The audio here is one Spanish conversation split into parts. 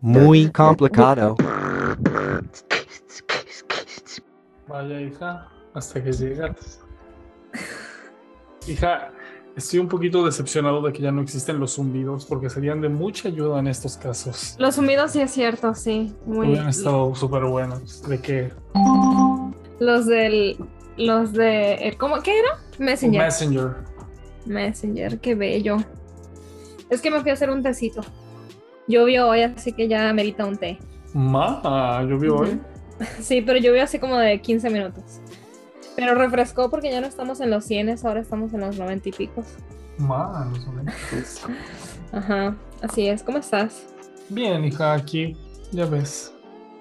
Muy complicado. Vaya, hija, hasta que llegas. Hija, estoy un poquito decepcionado de que ya no existen los zumbidos porque serían de mucha ayuda en estos casos. Los zumbidos sí es cierto, sí. Muy... Hubieran estado súper buenos. ¿De qué? Los del. Los de. ¿Cómo? ¿Qué era? Messenger. Messenger. Messenger, qué bello. Es que me fui a hacer un tecito. Llovió hoy, así que ya merita un té. Ma, llovió hoy. Sí, pero llovió así como de 15 minutos. Pero refrescó porque ya no estamos en los 100, ahora estamos en los 90 y picos. Ma, no sé. Ajá, así es. ¿Cómo estás? Bien, hija, aquí. Ya ves.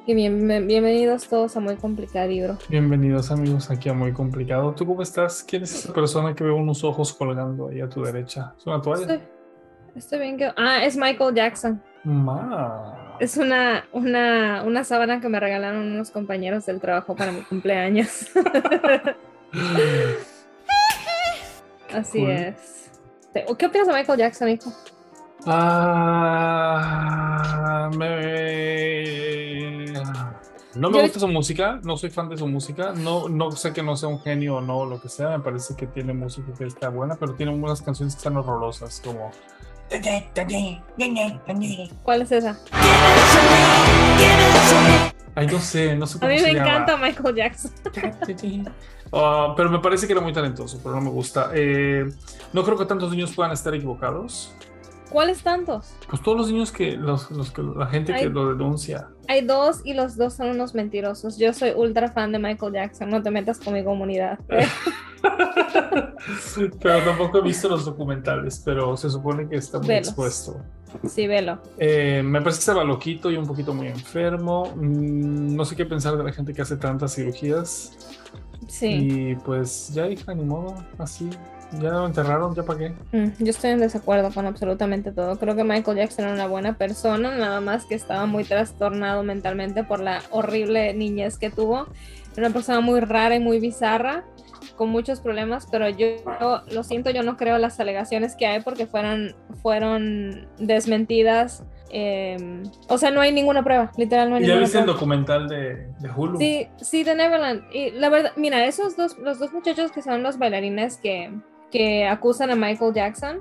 Y bien, bien- bienvenidos todos a Muy Complicado Libro. Bienvenidos amigos aquí a Muy Complicado. ¿Tú cómo estás? ¿Quién es esa persona que veo unos ojos colgando ahí a tu derecha? ¿Es una toalla? Estoy, estoy bien que... Ah, es Michael Jackson. Ma. Es una, una, una sábana que me regalaron unos compañeros del trabajo para mi cumpleaños. Así Cool. es. ¿Qué opinas de Michael Jackson, hijo? Ah, me... No me Yo- gusta su música, no soy fan de su música, no, no sé que no sea un genio o no, lo que sea, me parece que tiene música que está buena, pero tiene unas canciones que están horrorosas, como... ¿Cuál es esa? Ay, no sé, no sé A cómo mí se me llama. encanta Michael Jackson. Ah, pero me parece que era muy talentoso, pero no me gusta. Eh, no creo que tantos niños puedan estar equivocados. ¿Cuáles tantos? Pues todos los niños que, los, los que la gente que lo denuncia. Hay dos y los dos son unos mentirosos. Yo soy ultra fan de Michael Jackson. No te metas con mi comunidad. pero tampoco he visto los documentales, pero se supone que está muy Velos. expuesto. Sí, velo. Eh, me parece que estaba loquito y un poquito muy enfermo. Mm, no sé qué pensar de la gente que hace tantas cirugías. Sí. Y pues ya, hija, ni modo, así. Ya lo enterraron, ya para qué. Mm, Yo estoy en desacuerdo con absolutamente todo. Creo que Michael Jackson era una buena persona, nada más que estaba muy trastornado mentalmente por la horrible niñez que tuvo. Era una persona muy rara y muy bizarra, con muchos problemas, pero yo, yo lo siento, yo no creo las alegaciones que hay porque fueron, fueron desmentidas. eh, o sea, no hay ninguna prueba, literal, no hay ¿Ya ninguna viste el prueba. documental de, de Hulu? Sí, sí, de Neverland. Y la verdad, mira, esos dos, los dos muchachos que son los bailarines que, que acusan a Michael Jackson,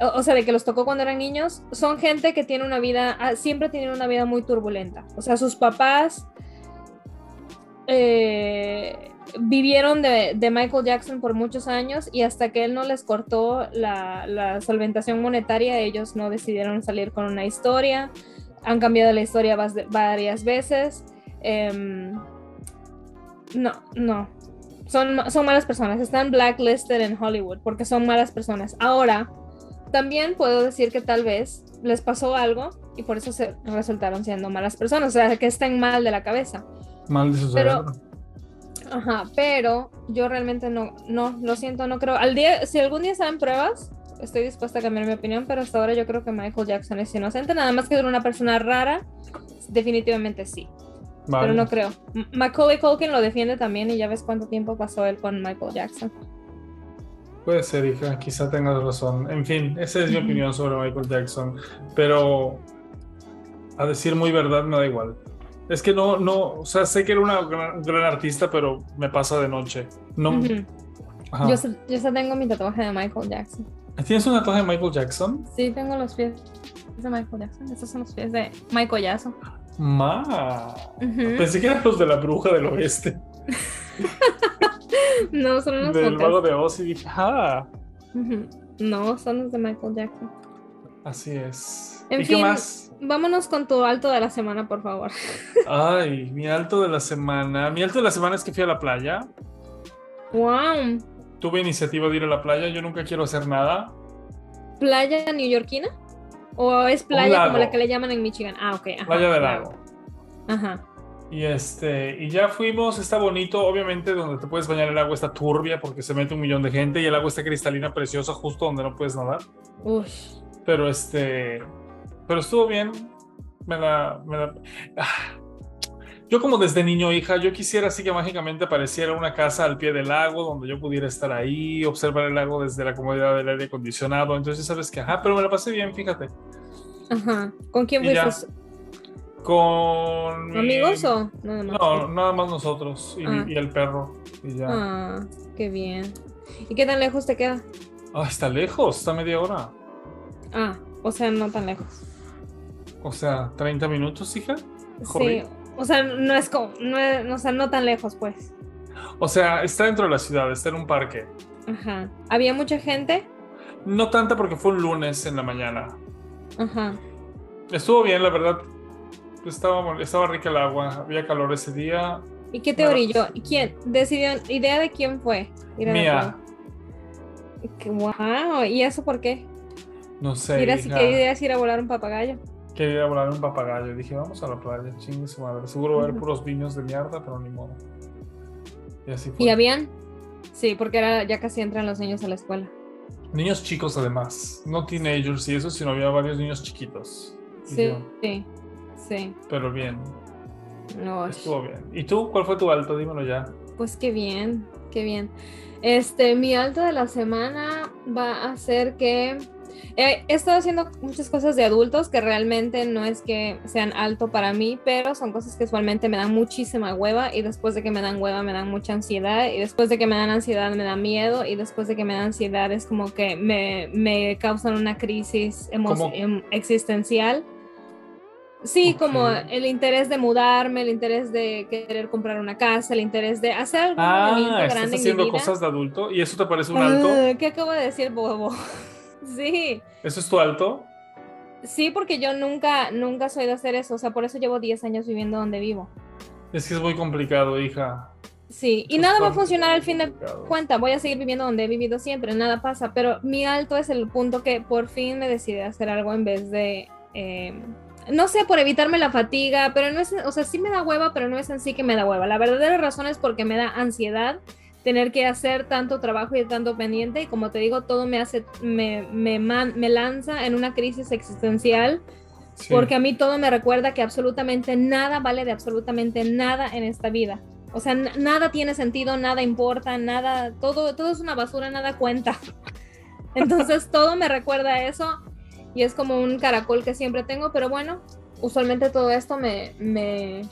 o, sea, de que los tocó cuando eran niños, son gente que tiene una vida, ah, siempre tienen una vida muy turbulenta. O sea, sus papás eh, vivieron de, de Michael Jackson por muchos años y hasta que él no les cortó la, la solventación monetaria, ellos no decidieron salir con una historia. Han cambiado la historia varias veces. Em, no, no. Son, son malas personas. Están blacklisted en Hollywood porque son malas personas. Ahora, también puedo decir que tal vez les pasó algo y por eso se resultaron siendo malas personas. O sea, que estén mal de la cabeza. Mal de su Pero- cerebro. Ajá, pero yo realmente no, no, lo siento, no creo. Al día, si algún día salen pruebas, estoy dispuesta a cambiar mi opinión, pero hasta ahora yo creo que Michael Jackson es inocente, nada más que era una persona rara, definitivamente sí, Vale. pero no creo. Macaulay Culkin lo defiende también y ya ves cuánto tiempo pasó él con Michael Jackson. Puede ser, hija, quizá tengas razón. En fin, esa es mi opinión sobre Michael Jackson. Pero a decir muy verdad me da igual. Es que no, no, o sea, sé que era una gran, gran artista, pero me pasa de noche. No. Yo, yo sé tengo mi tatuaje de Michael Jackson. ¿Tienes un tatuaje de Michael Jackson? Sí, tengo los pies de Michael Jackson. Estos son los pies de Michael Jackson. Ma. Pensé que eran los de la bruja del oeste. No, son unos del mago de Oz y dije, ah. No, son los de Michael Jackson. así es. En ¿Y qué fin. más? Vámonos con tu alto de la semana, por favor. Ay, mi alto de la semana. Mi alto de la semana es que fui a la playa. ¡Wow! Tuve iniciativa de ir a la playa. Yo nunca quiero hacer nada. ¿Playa neoyorquina? ¿O es playa como la que le llaman en Michigan? Ah, ok. ajá, Playa del lago. Ajá. Y este, y ya fuimos, está bonito, obviamente donde te puedes bañar el agua está turbia porque se mete un millón de gente y el agua está cristalina preciosa justo donde no puedes nadar. Uy. Pero este, pero estuvo bien. Me la, me la- ah. Yo como desde niño, hija, yo quisiera así que mágicamente apareciera una casa al pie del lago donde yo pudiera estar ahí, observar el lago desde la comodidad del aire acondicionado. Entonces, sabes que, ajá, pero me la pasé bien, fíjate. Ajá. ¿Con quién fuiste? Con... mi- ¿Amigos o nada más? No, nada más nosotros y, Ah. y el perro. Y ya. Ah, qué bien. ¿Y qué tan lejos te queda? Ah, está lejos, está media hora. Ah, o sea, no tan lejos. O sea, 30 minutos, hija. Sí, Correcto. O sea, no es como, no o sea, no tan lejos, pues. O sea, está dentro de la ciudad, está en un parque. Ajá. ¿Había mucha gente? No tanta porque fue un lunes en la mañana. Ajá. Estuvo bien, la verdad. Estaba, estaba rica el agua, había calor ese día. ¿Y qué te orilló? ¿Y quién decidió? ¿Idea de quién fue? Ir a la Mía, Wow, ¿y eso por qué? no sé. Mira, si querías ir a volar un papagayo. Quería a volar un papagayo. Dije, vamos a la playa, chingue su madre. Seguro va a haber puros niños de mierda, pero ni modo. Y así fue. ¿Y habían? Sí, porque era, ya casi entran los niños a la escuela. Niños chicos, además. No teenagers y eso, sino había varios niños chiquitos. Sí, yo, sí, sí. pero bien, No, estuvo bien. ¿Y tú? ¿Cuál fue tu alto? Dímelo ya. Pues qué bien, qué bien. Este, mi alto de la semana va a ser que he estado haciendo muchas cosas de adultos que realmente no es que sean alto para mí, pero son cosas que usualmente me dan muchísima hueva y después de que me dan hueva me dan mucha ansiedad y después de que me dan ansiedad me da miedo y después de que me dan ansiedad es como que me, me causan una crisis em- existencial. Sí, Ok. como el interés de mudarme, el interés de querer comprar una casa, el interés de hacer algún Ah, movimiento estás grande en mi haciendo vida. cosas de adulto y eso te parece un alto. Ah, ¿Qué acabo de decir, bobo? sí, ¿Eso es tu alto? sí, porque yo nunca, nunca soy de hacer eso. O sea, por eso llevo 10 años viviendo donde vivo. Es que es muy complicado, hija. Sí, y Eso nada va a funcionar al fin de complicado. cuenta. Voy a seguir viviendo donde he vivido siempre, nada pasa. Pero mi alto es el punto que por fin me decidí a hacer algo en vez de. eh, no sé, por evitarme la fatiga, pero no es, o sea, sí me da hueva, pero no es en sí que me da hueva. La verdadera razón es porque me da ansiedad tener que hacer tanto trabajo y tanto pendiente y como te digo, todo me hace, me, me, man- me lanza en una crisis existencial Sí. porque a mí todo me recuerda que absolutamente nada vale de absolutamente nada en esta vida. O sea, nada tiene sentido, nada importa, nada, todo, todo es una basura, nada cuenta. Entonces todo me recuerda a eso y es como un caracol que siempre tengo, pero bueno, usualmente todo esto me, me,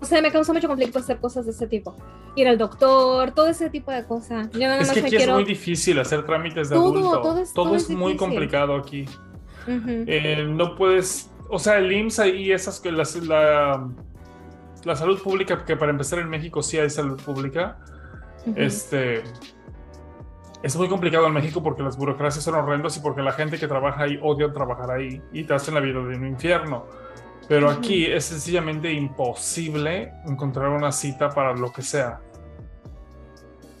no sé, me causa mucho conflicto hacer cosas de ese tipo. Ir al doctor, todo ese tipo de cosas. Yo nada Es más que aquí quiero... es muy difícil hacer trámites de Todo, adulto. todo es- todo es muy complicado aquí. Eh, no puedes, o sea, el IMSS ahí, esas que las- la, la salud pública, que para empezar en México sí hay salud pública, este, es muy complicado en México porque las burocracias son horrendas y porque la gente que trabaja ahí odia trabajar ahí y te hacen la vida de un infierno. Pero aquí es sencillamente imposible encontrar una cita para lo que sea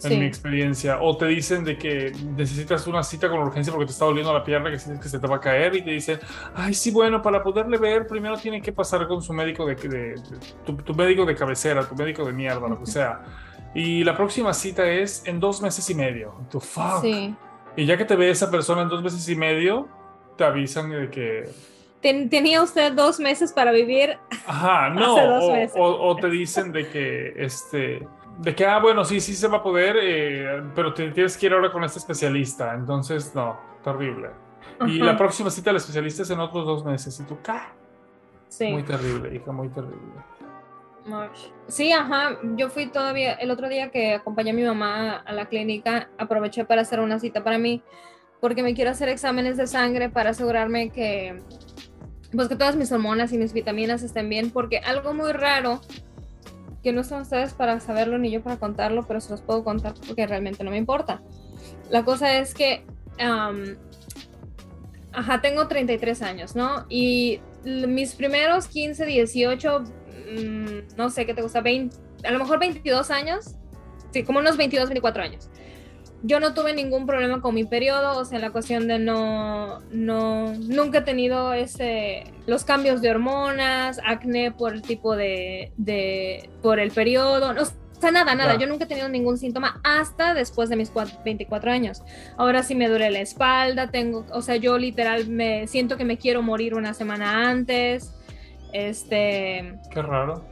en Sí. mi experiencia. O te dicen de que necesitas una cita con urgencia porque te está doliendo la pierna, que sientes que se te va a caer y te dicen, ay, sí, bueno, para poderle ver, primero tiene que pasar con su médico de, de- de- tu, tu médico de cabecera, tu médico de mierda, lo que sea. Y la próxima cita es en dos meses y medio. Tú, fuck. Sí. Y ya que te ve esa persona en dos meses y medio, te avisan de que, Ten- tenía usted dos meses para vivir. ajá, no, o, meses. o- o te dicen de que, este, de que, ah, bueno, sí, sí se va a poder, eh, pero te tienes que ir ahora con este especialista. Entonces, no, terrible. Y la próxima cita del especialista es en otros dos meses. Y tú, ¡ca! Sí. Muy terrible, hija, muy terrible. Sí, ajá. Yo fui todavía el otro día que acompañé a mi mamá a la clínica, aproveché para hacer una cita para mí, porque me quiero hacer exámenes de sangre para asegurarme que, pues que todas mis hormonas y mis vitaminas estén bien, porque algo muy raro, que no están ustedes para saberlo ni yo para contarlo, pero se los puedo contar porque realmente no me importa. La cosa es que, am, ajá, tengo 33 años, ¿no? Y mis primeros 15, 18, mm, no sé qué te gusta, 20, a lo mejor 22 años, sí, como unos 22, 24 años. Yo no tuve ningún problema con mi periodo, o sea, la cuestión de no, no, nunca he tenido ese, los cambios de hormonas, acné por el tipo de, de por el periodo, no, o sea, nada, nada, yo nunca he tenido ningún síntoma hasta después de mis cua- 24 años. Ahora sí me duele la espalda, tengo, o sea, yo literal me siento que me quiero morir una semana antes. Este, Qué raro.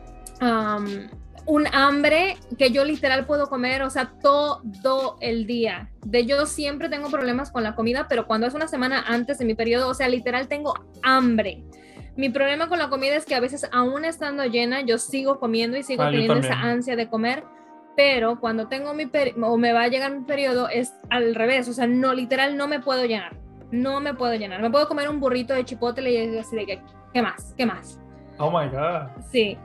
Un hambre que yo literal puedo comer, o sea, todo el día. De yo siempre tengo problemas con la comida, pero cuando es una semana antes de mi periodo, o sea, literal tengo hambre. Mi problema con la comida es que a veces, aún estando llena, yo sigo comiendo y sigo ah, teniendo esa ansia de comer. Pero cuando tengo mi o me va a llegar mi periodo, es al revés. O sea, no, literal, no me puedo llenar. No me puedo llenar. Me puedo comer un burrito de chipotle y así de que, ¿qué más? ¿Qué más? Oh my God. Sí.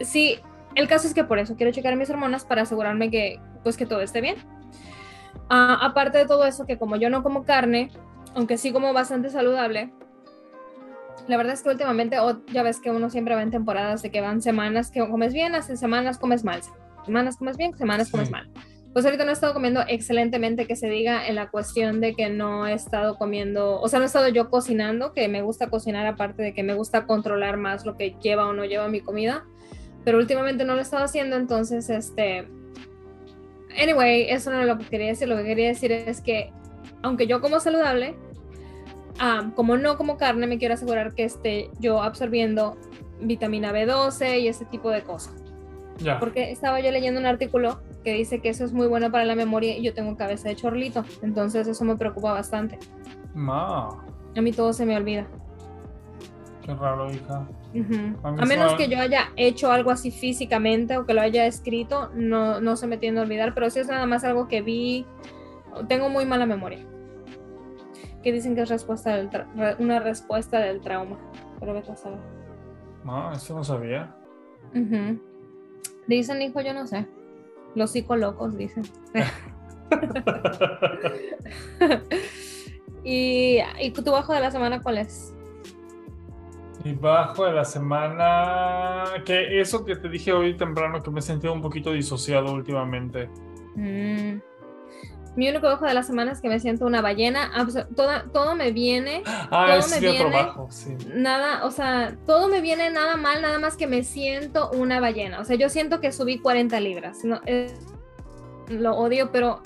Sí, el caso es que por eso quiero checar mis hormonas para asegurarme que, pues, que todo esté bien. Ah, aparte de todo eso, que como yo no como carne, aunque sí como bastante saludable, la verdad es que últimamente, ya ves que uno siempre va en temporadas de que van semanas que comes bien, hace semanas comes mal, semanas comes bien, semanas comes mal. Pues ahorita no he estado comiendo excelentemente, que se diga en la cuestión de que no he estado comiendo, o sea, no he estado yo cocinando, que me gusta cocinar aparte de que me gusta controlar más lo que lleva o no lleva mi comida pero últimamente no lo he estado haciendo, entonces, este, anyway, eso no es lo que quería decir, lo que quería decir es que, aunque yo como saludable, como no como carne, me quiero asegurar que esté yo absorbiendo vitamina B12 y ese tipo de cosas. Porque estaba yo leyendo un artículo que dice que eso es muy bueno para la memoria y yo tengo cabeza de chorlito, entonces eso me preocupa bastante. Ma. A mí todo se me olvida. Qué raro, hija. A, menos que yo haya hecho algo así físicamente o que lo haya escrito, no, no se me tiende a olvidar, pero si es nada más algo que vi, tengo muy mala memoria. Que dicen que es respuesta del una respuesta del trauma, pero vete a saber. No, eso no sabía. Dicen, hijo, yo no sé. Los psicolocos dicen. y, ¿Y tu bajo de la semana cuál es? Y bajo de la semana, que eso que te dije hoy temprano, que me he sentido un poquito disociado últimamente. Mm. Mi único bajo de la semana es que me siento una ballena. Todo, todo me viene. Ah, es otro bajo, sí. Nada, o sea, todo me viene nada mal, nada más que me siento una ballena. O sea, yo siento que subí 40 libras. No, lo odio, pero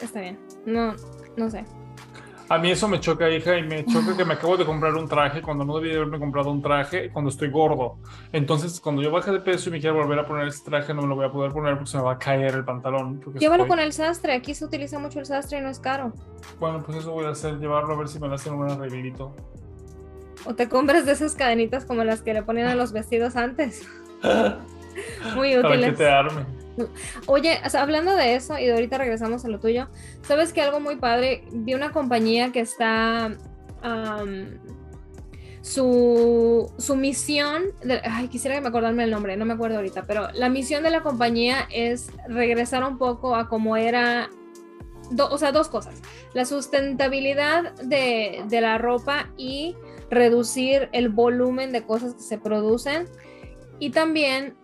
está bien. No, no sé. A mí eso me choca, hija, y me choca que me acabo de comprar un traje cuando no debía haberme comprado un traje cuando estoy gordo. Entonces, cuando yo baje de peso y me quiero volver a poner ese traje, no me lo voy a poder poner porque se me va a caer el pantalón. Llévalo con el sastre, aquí se utiliza mucho el sastre y no es caro. Bueno, pues eso voy a hacer, llevarlo a ver si me lo hacen un arreglito. O te compras de esas cadenitas como las que le ponían a los vestidos antes. Muy útiles. Para que te arme. Oye, hablando de eso y de ahorita regresamos a lo tuyo, ¿sabes que algo muy padre? Vi una compañía que está... su, su, misión, ay, quisiera que me acordarme el nombre, no me acuerdo ahorita, pero la misión de la compañía es regresar un poco a como era, o sea, dos cosas, la sustentabilidad de, de la ropa y reducir el volumen de cosas que se producen y también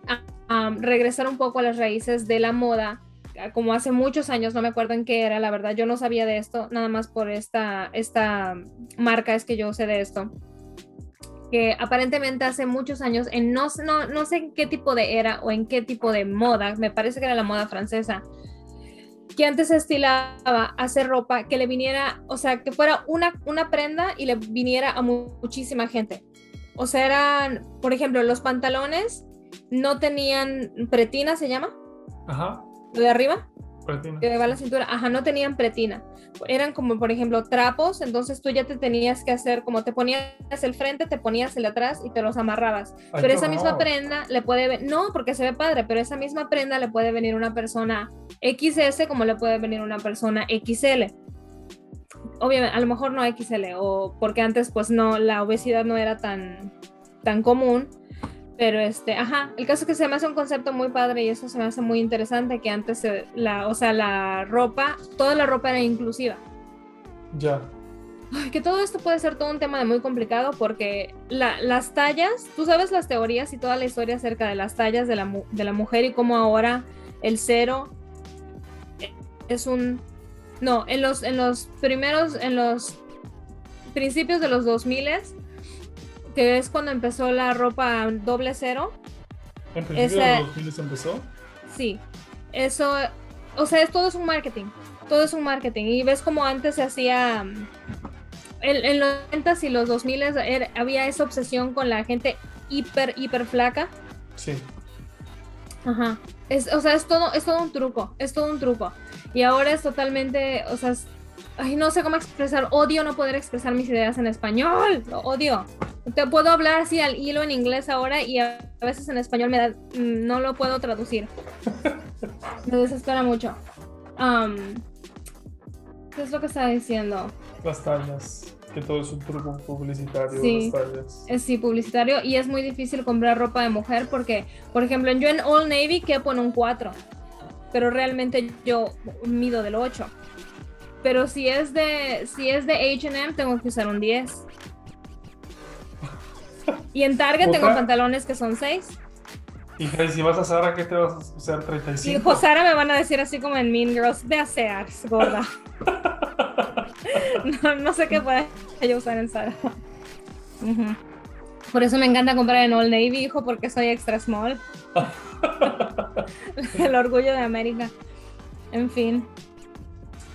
regresar un poco a las raíces de la moda, como hace muchos años, no me acuerdo en qué era, la verdad, yo no sabía de esto, nada más por esta, esta marca es que yo sé de esto, que aparentemente hace muchos años, en no, no, no sé en qué tipo de era o en qué tipo de moda, me parece que era la moda francesa, que antes se estilaba hacer ropa que le viniera, o sea, que fuera una, una prenda y le viniera a muchísima gente. O sea, eran, por ejemplo, los pantalones no tenían pretina, ¿se llama? Ajá. ¿Lo de arriba? Pretina. Que va la cintura. Ajá, no tenían pretina. Eran como, por ejemplo, trapos, entonces tú ya te tenías que hacer, como te ponías el frente, te ponías el atrás y te los amarrabas. pero esa misma prenda le puede, no, porque se ve padre, pero esa misma prenda le puede venir una persona XS como le puede venir una persona XL obviamente, a lo mejor no XL, o porque antes pues no, la obesidad no era tan, tan común, pero este, ajá, el caso es que se me hace un concepto muy padre y eso se me hace muy interesante, que antes, la, o sea, la ropa, toda la ropa era inclusiva. Ya. que todo esto puede ser todo un tema de muy complicado porque las tallas, tú sabes las teorías y toda la historia acerca de las tallas de la, de la mujer y cómo ahora el cero es un no, en los, en los primeros, en los principios de los 2000 que es cuando empezó la ropa doble cero. ¿En principios de los 2000 empezó? Sí, eso, o sea, es, todo es un marketing, todo es un marketing. Y ves como antes se hacía, en, los 90 y los 2000 había esa obsesión con la gente hiper, hiper flaca. Sí. Ajá. Es, o sea, es todo, es todo un truco, es todo un truco. Y ahora es totalmente, o sea, ay, no sé cómo expresar, odio no poder expresar mis ideas en español, lo odio. Te puedo hablar así al hilo en inglés ahora y a veces en español me da, mm, no lo puedo traducir. Me desespera mucho. Am, ¿Qué es lo que estaba diciendo? Las tallas, que todo es un truco publicitario, Sí. las tallas. Es sí, publicitario y es muy difícil comprar ropa de mujer porque, por ejemplo, yo en Old Navy quepo en un 4, pero realmente yo mido del 8. Pero si es de si es de H&M tengo que usar un 10. Y en Target tengo pantalones que son 6. Hija, y si vas a Sara, ¿qué te vas a usar? Y 35. Josara me van a decir así como en Mean Girls, ve a Sears, gorda. no, no sé qué pueda yo usar en. Ujú. Por eso me encanta comprar en Old Navy, hijo, porque soy extra small. El orgullo de América. En fin.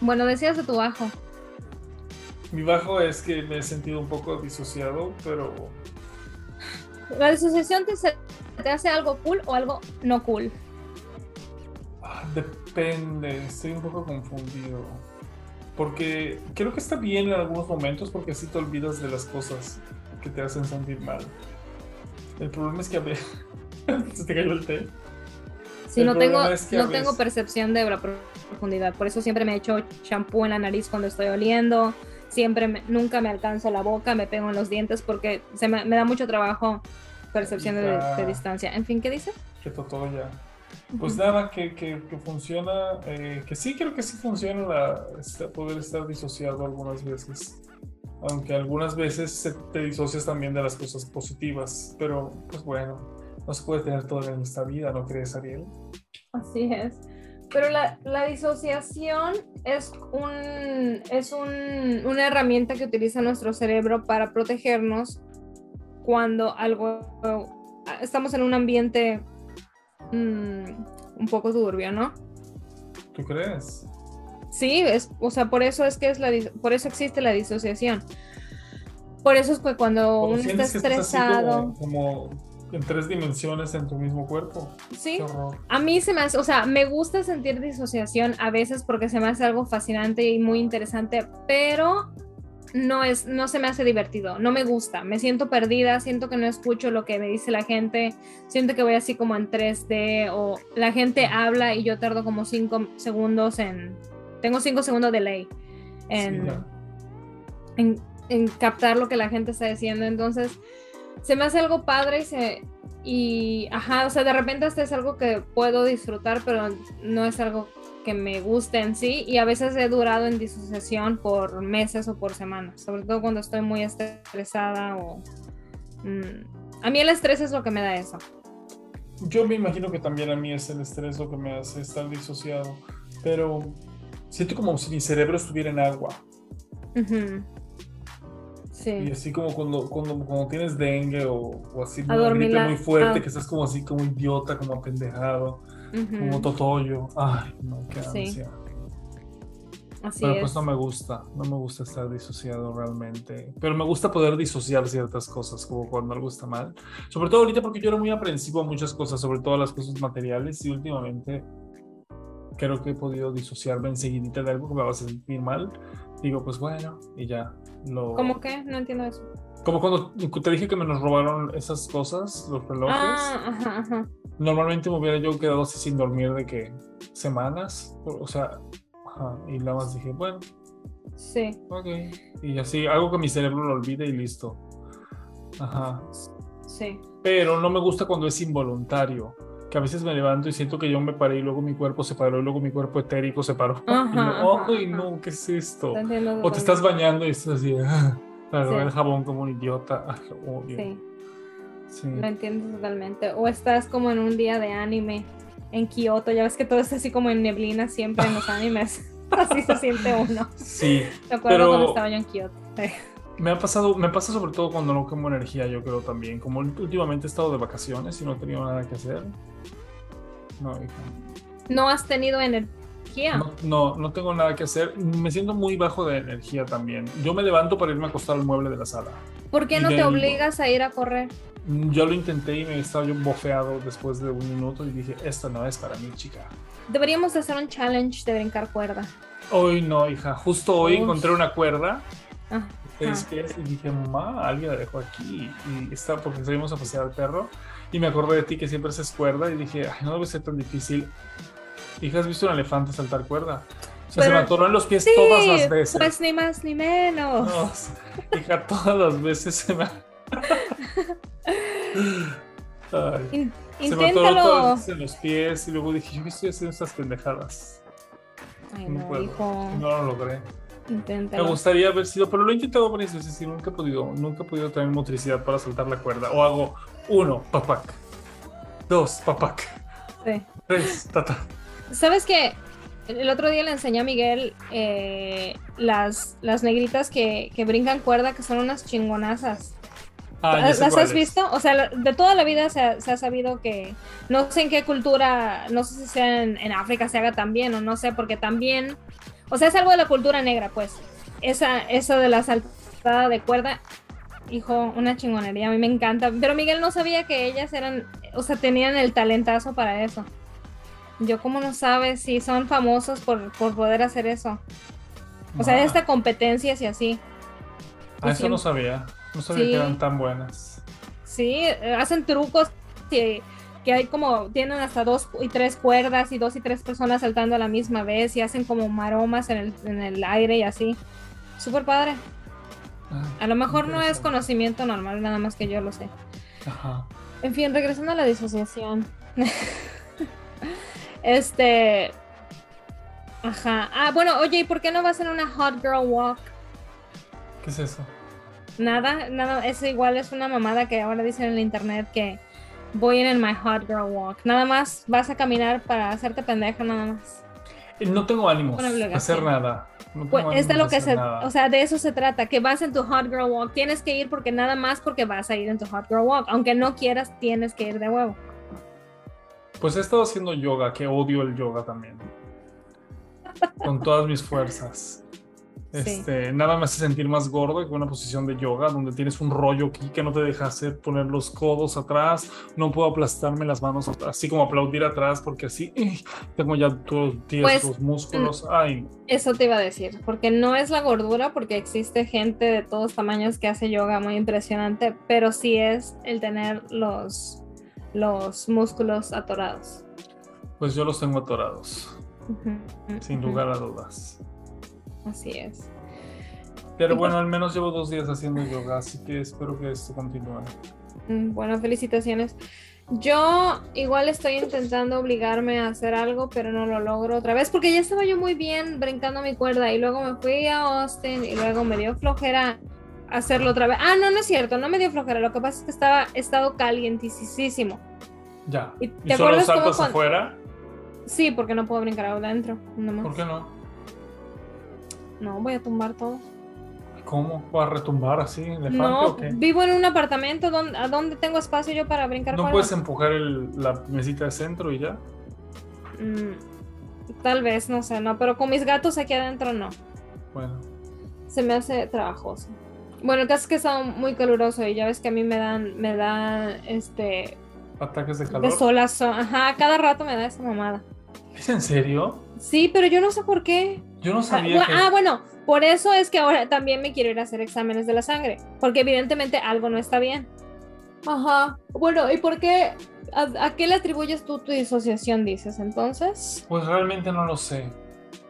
Bueno, decías de tu bajo. Mi bajo es que me he sentido un poco disociado, pero ¿La disociación te, te hace algo cool o algo no cool? ah, depende, estoy un poco confundido. Porque creo que está bien en algunos momentos porque así te olvidas de las cosas que te hacen sentir mal. El problema es que a veces... ¿Se te cayó el té? El no tengo, es que no tengo percepción de la profundidad, por eso siempre me echo champú en la nariz cuando estoy oliendo, siempre me- nunca me alcanzo la boca, me pego en los dientes porque se me, me da mucho trabajo percepción de, de distancia. En fin, ¿qué dice? Que todo ya. Pues nada, que, que, que funciona, eh, que sí creo que sí funciona la, esta- poder estar disociado algunas veces. Aunque algunas veces te disocias también de las cosas positivas. Pero pues bueno, no se puede tener todo en esta vida, ¿no crees, Ariel? Así es. Pero la, la disociación es, un, es un- una herramienta que utiliza nuestro cerebro para protegernos cuando algo estamos en un ambiente mm, un poco turbio, ¿no? ¿Tú crees? Sí, es, o sea, por eso es que es la dis- por eso existe la disociación. Por eso es que cuando uno está estresado, como, como en tres dimensiones en tu mismo cuerpo. sí. A mí se me hace, o sea, me gusta sentir disociación a veces porque se me hace algo fascinante y muy interesante, pero no es, no se me hace divertido, no me gusta, me siento perdida, siento que no escucho lo que me dice la gente, siento que voy así como en 3D o la gente habla y yo tardo como 5 segundos en, tengo 5 segundos de delay en, Sí, en, en captar lo que la gente está diciendo. Entonces, se me hace algo padre y se. Y, ajá, o sea, de repente hasta es algo que puedo disfrutar, pero no es algo que me guste en sí. Y a veces he durado en disociación por meses o por semanas, sobre todo cuando estoy muy estresada o. mm, a mí el estrés es lo que me da eso. Yo me imagino que también a mí es el estrés lo que me hace estar disociado, pero siento como si mi cerebro estuviera en agua. Y Sí. así como cuando, cuando, cuando tienes dengue o, o así una gripe muy fuerte, ah. que estás como así como idiota, como apendejado, Ujú. como totoyo. Ay, no, qué Sí. ansia. Así Pero es. pues no me gusta, no me gusta estar disociado realmente. Pero me gusta poder disociar ciertas cosas, como cuando algo está mal. Sobre todo ahorita porque yo era muy aprensivo a muchas cosas, sobre todo a las cosas materiales, y últimamente creo que he podido disociarme enseguidita de algo que me va a sentir mal. Digo, pues bueno, y ya. Lo... ¿Cómo que? No entiendo eso. Como cuando te dije que me nos robaron esas cosas, los relojes. Ah, ajá, ajá. Normalmente me hubiera yo quedado así sin dormir de que semanas, o o sea, ajá, y nada más dije, bueno, Sí. ok. Y así, algo que mi cerebro lo olvide y listo. Ajá. Sí. Pero no me gusta cuando es involuntario. Que a veces me levanto y siento que yo me paré y luego mi cuerpo se paró y luego mi cuerpo etérico se paró. Ajá, y ajá, ¡ay, ajá. no! ¿Qué es esto? Entiendo O te estás bañando y estás así, ah, para Sí. el jabón como un idiota. Sí. lo entiendo totalmente. O estás como en un día de anime en Kioto, ya ves que todo está así como en neblina siempre en los animes. Así se siente uno. Sí. Me acuerdo Pero- cuando estaba yo en Kioto. Me ha pasado, me pasa sobre todo cuando no quemo energía, yo creo también. Como últimamente he estado de vacaciones y no he tenido nada que hacer. No, hija. No has tenido energía. No, no, no tengo nada que hacer. Me siento muy bajo de energía también. Yo me levanto para irme a acostar al mueble de la sala. ¿Por qué no te obligas a ir a correr? Yo lo intenté y me estaba yo bofeado después de un minuto y dije, esto no es para mí, chica. Deberíamos hacer un challenge de brincar cuerda. Hoy no, hija. Justo hoy Uf. encontré una cuerda Ah, pies y dije, mamá, alguien la dejó aquí. Y está porque salimos a pasear al perro. Y me acordé de ti que siempre haces cuerda y dije, ay, no debe ser tan difícil. Hija, ¿has visto un elefante saltar cuerda? O sea, se me atoró en los pies Sí, todas las veces. pues ni más ni menos. No, hija, todas las veces se me. Ay, In- se me atoró todas inténtalo. las veces en los pies y luego dije, yo qué estoy haciendo estas pendejadas. Ay, No no, puedo. No lo logré. Me Inténtalo. gustaría haber sido, pero lo he intentado varias veces y nunca he podido, nunca he podido tener motricidad para saltar la cuerda. O hago uno, papac. Dos, papac. Sí. Tres, tata. ¿Sabes qué? El otro día le enseñé a Miguel eh, las, las negritas que, que brincan cuerda, que son unas chingonazas. Ah, ¿Las has visto? O sea, de toda la vida se ha, se ha sabido que, no sé en qué cultura, no sé si sea en, en África se haga también o no sé, porque también, o sea, es algo de la cultura negra, pues. Esa, eso de la saltada de cuerda, hijo, una chingonería, a mí me encanta. Pero Miguel no sabía que ellas eran, o sea, tenían el talentazo para eso. Yo, ¿cómo no sabes si son famosos por, por poder hacer eso? O sea, Ah, esta competencias y así. ah, eso no sabía. No sabía Sí. que eran tan buenas. Sí, eh, hacen trucos que, que hay como, tienen hasta dos y tres cuerdas y dos y tres personas saltando a la misma vez y hacen como maromas en el, en el aire y así. Súper padre. Ah, A lo mejor no es conocimiento normal, nada más que yo lo sé. Ajá. En fin, regresando a la disociación. este. Ajá. Ah, bueno, oye, ¿y por qué no vas en una hot girl walk? ¿Qué es eso? Nada, nada, es igual, es una mamada que ahora dicen en el internet que voy en el my hot girl walk. Nada más vas a caminar para hacerte pendeja, nada más. Eh, No tengo ánimos obligación. hacer nada. No Pues es de lo que se, nada. o sea, de eso se trata, que vas en tu hot girl walk. Tienes que ir porque nada más porque vas a ir en tu hot girl walk. Aunque no quieras, tienes que ir de huevo. Pues he estado haciendo yoga, que odio el yoga también. Con todas mis fuerzas. Sí. Este, Nada me hace sentir más gordo que una posición de yoga donde tienes un rollo aquí que no te deja hacer poner los codos atrás, no puedo aplastarme las manos atrás, así como aplaudir atrás porque así ¡ih! tengo ya todos Pues, los músculos. Ay, Eso te iba a decir, porque no es la gordura, porque existe gente de todos tamaños que hace yoga muy impresionante, pero sí es el tener los, los músculos atorados. pues yo los tengo atorados, sin lugar a dudas. Así es. Pero bueno, al menos llevo dos días haciendo yoga, así que espero que esto continúe. Mm, Bueno, felicitaciones. Yo igual estoy intentando obligarme a hacer algo, pero no lo logro otra vez porque ya estaba yo muy bien brincando mi cuerda y luego me fui a Austin y luego me dio flojera hacerlo otra vez. Ah, no, no es cierto, no me dio flojera. Lo que pasa es que estaba he estado calientísimo. Ya. ¿Y ¿Y, te solo acuerdas cómo saltas cuan- afuera? Sí, porque no puedo brincar adentro. No, más. ¿Por qué no? No voy a tumbar todo. ¿Cómo? ¿Va a retumbar así, elefante No, o qué? vivo en un apartamento donde, ¿a dónde tengo espacio yo para brincar ¿No puedes empujar el- la mesita de centro y ya? Mm, tal vez, no sé, no, pero con mis gatos aquí adentro no. Bueno. Se me hace trabajoso. Bueno, el caso es que está muy caluroso y ya ves que a mí me dan, me da este ¿Ataques de de calor? solazo. Ajá, cada rato me da esa mamada. ¿Es en serio? Sí, pero yo no sé por qué. Yo no Ah, sabía que... ah, bueno, por eso es que ahora también me quiero ir a hacer exámenes de la sangre, porque evidentemente algo no está bien. Ajá. Bueno, ¿y por qué? ¿A, a qué le atribuyes tú tu disociación, dices entonces? Pues realmente no lo sé.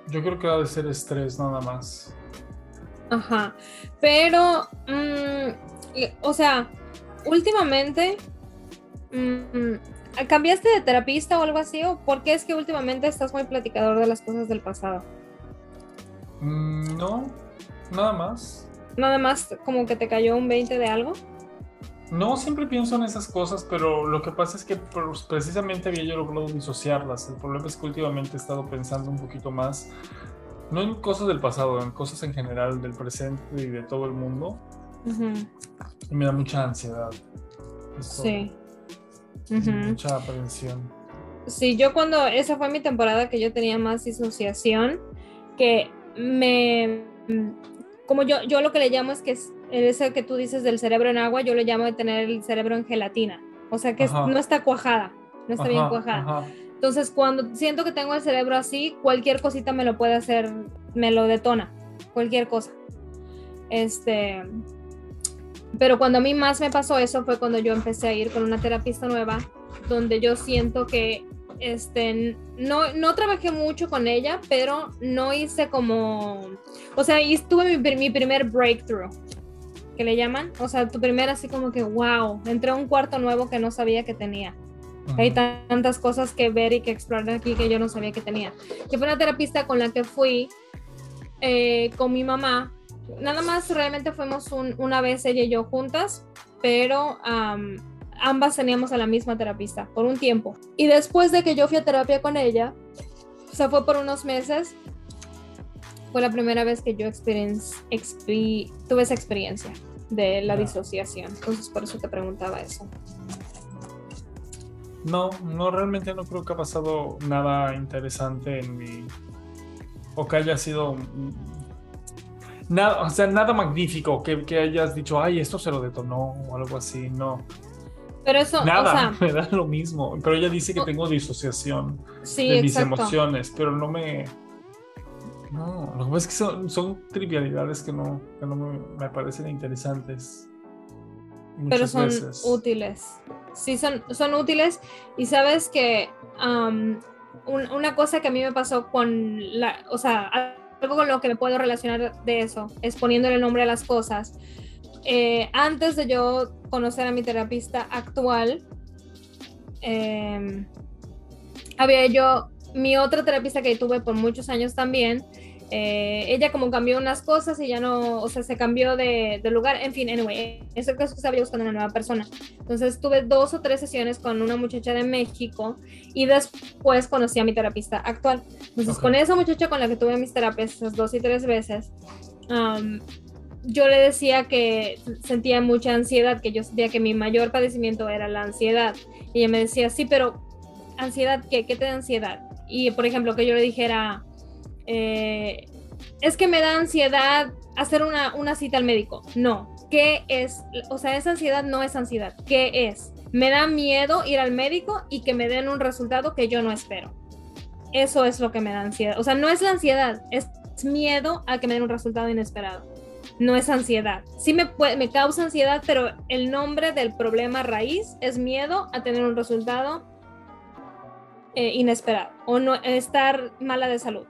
Yo creo que ha de ser estrés nada más. Ajá. Pero, mm, o sea, últimamente, mm, ¿cambiaste de terapista o algo así? ¿O por qué es que últimamente estás muy platicador de las cosas del pasado? Mm, no, nada más. Nada más como que te cayó un 20 de algo. No, siempre pienso en esas cosas, pero lo que pasa es que pues, precisamente había yo logrado disociarlas. El problema es que últimamente he estado pensando un poquito más, no en cosas del pasado, en cosas en general del presente y de todo el mundo. Y me da mucha ansiedad. Eso, Sí. Mucha aprensión. Sí, yo cuando, esa fue mi temporada que yo tenía más disociación, que me, como yo, yo lo que le llamo es que s- ese que tú dices del cerebro en agua, yo lo llamo de tener el cerebro en gelatina. O sea que no está cuajada, no está bien cuajada. Entonces, cuando siento que tengo el cerebro así, cualquier cosita me lo puede hacer, me lo detona, cualquier cosa. Este, pero cuando a mí más me pasó eso fue cuando yo empecé a ir con una terapista nueva, donde yo siento que este, no, no trabajé mucho con ella, pero no hice como, o sea, y tuve mi, mi primer breakthrough, que le llaman, o sea, tu primera así como que, wow, entré a un cuarto nuevo que no sabía que tenía. Hay tantas cosas que ver y que explorar aquí que yo no sabía que tenía. Que fue una terapista con la que fui eh, con mi mamá. Nada más realmente fuimos una vez ella y yo juntas, pero ambas teníamos a la misma terapista por un tiempo. Y después de que yo fui a terapia con ella, o sea, fue por unos meses, fue la primera vez que yo tuve esa experiencia de la disociación. Entonces, por eso te preguntaba eso. No, no, realmente no creo que ha pasado nada interesante en mi. O que haya sido. Nada, o sea, nada magnífico que, que hayas dicho, ay, esto se lo detonó o algo así, no. Pero eso, Nada, me da lo mismo. Pero ella dice que tengo disociación de mis emociones, pero no me. No, lo que pasa es que son, son trivialidades que no, que no me, parecen interesantes. pero son útiles. Sí, son, son útiles. Y sabes que una cosa que a mí me pasó con la. O sea, algo con lo que me puedo relacionar de eso es poniéndole nombre a las cosas eh, antes de yo conocer a mi terapista actual, em, había yo, mi otra terapista que tuve por muchos años también, eh, ella como cambió unas cosas y ya no, o sea, se cambió de, lugar, en fin, anyway, eso es que estaba buscando una nueva persona. Entonces tuve dos o tres sesiones con una muchacha de México y después conocí a mi terapista actual. Entonces con esa muchacha con la que tuve mis terapias dos y tres veces, yo le decía que sentía mucha ansiedad, que yo sentía que mi mayor padecimiento era la ansiedad. Y ella me decía, sí, pero ansiedad, ¿qué? ¿Qué te da ansiedad? Y por ejemplo, que yo le dijera, eh, es que me da ansiedad hacer una, una cita al médico. No, ¿qué es? O sea, esa ansiedad no es ansiedad. ¿Qué es? Me da miedo ir al médico y que me den un resultado que yo no espero. Eso es lo que me da ansiedad. O sea, no es la ansiedad, es miedo a que me den un resultado inesperado no es ansiedad. Sí me, me causa ansiedad, pero el nombre del problema raíz es miedo a tener un resultado eh, inesperado o no estar mala de salud.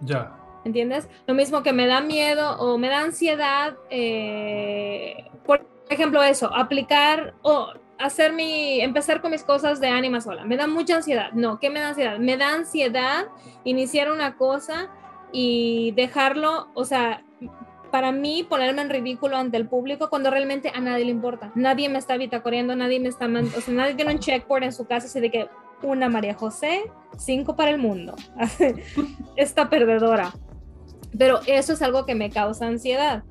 Ya. ¿Entiendes? Lo mismo que me da miedo o me da ansiedad, eh, por ejemplo, eso, aplicar o hacer mi, empezar con mis cosas de ánima sola. Me da mucha ansiedad. No, ¿qué me da ansiedad? Me da ansiedad iniciar una cosa y dejarlo, o sea, para mí ponerme en ridículo ante el público cuando realmente a nadie le importa. Nadie me está bitacoreando, nadie me está, o sea, nadie tiene un checkboard en su casa así de que una María José, cinco para el mundo. Esta perdedora. Pero eso es algo que me causa ansiedad.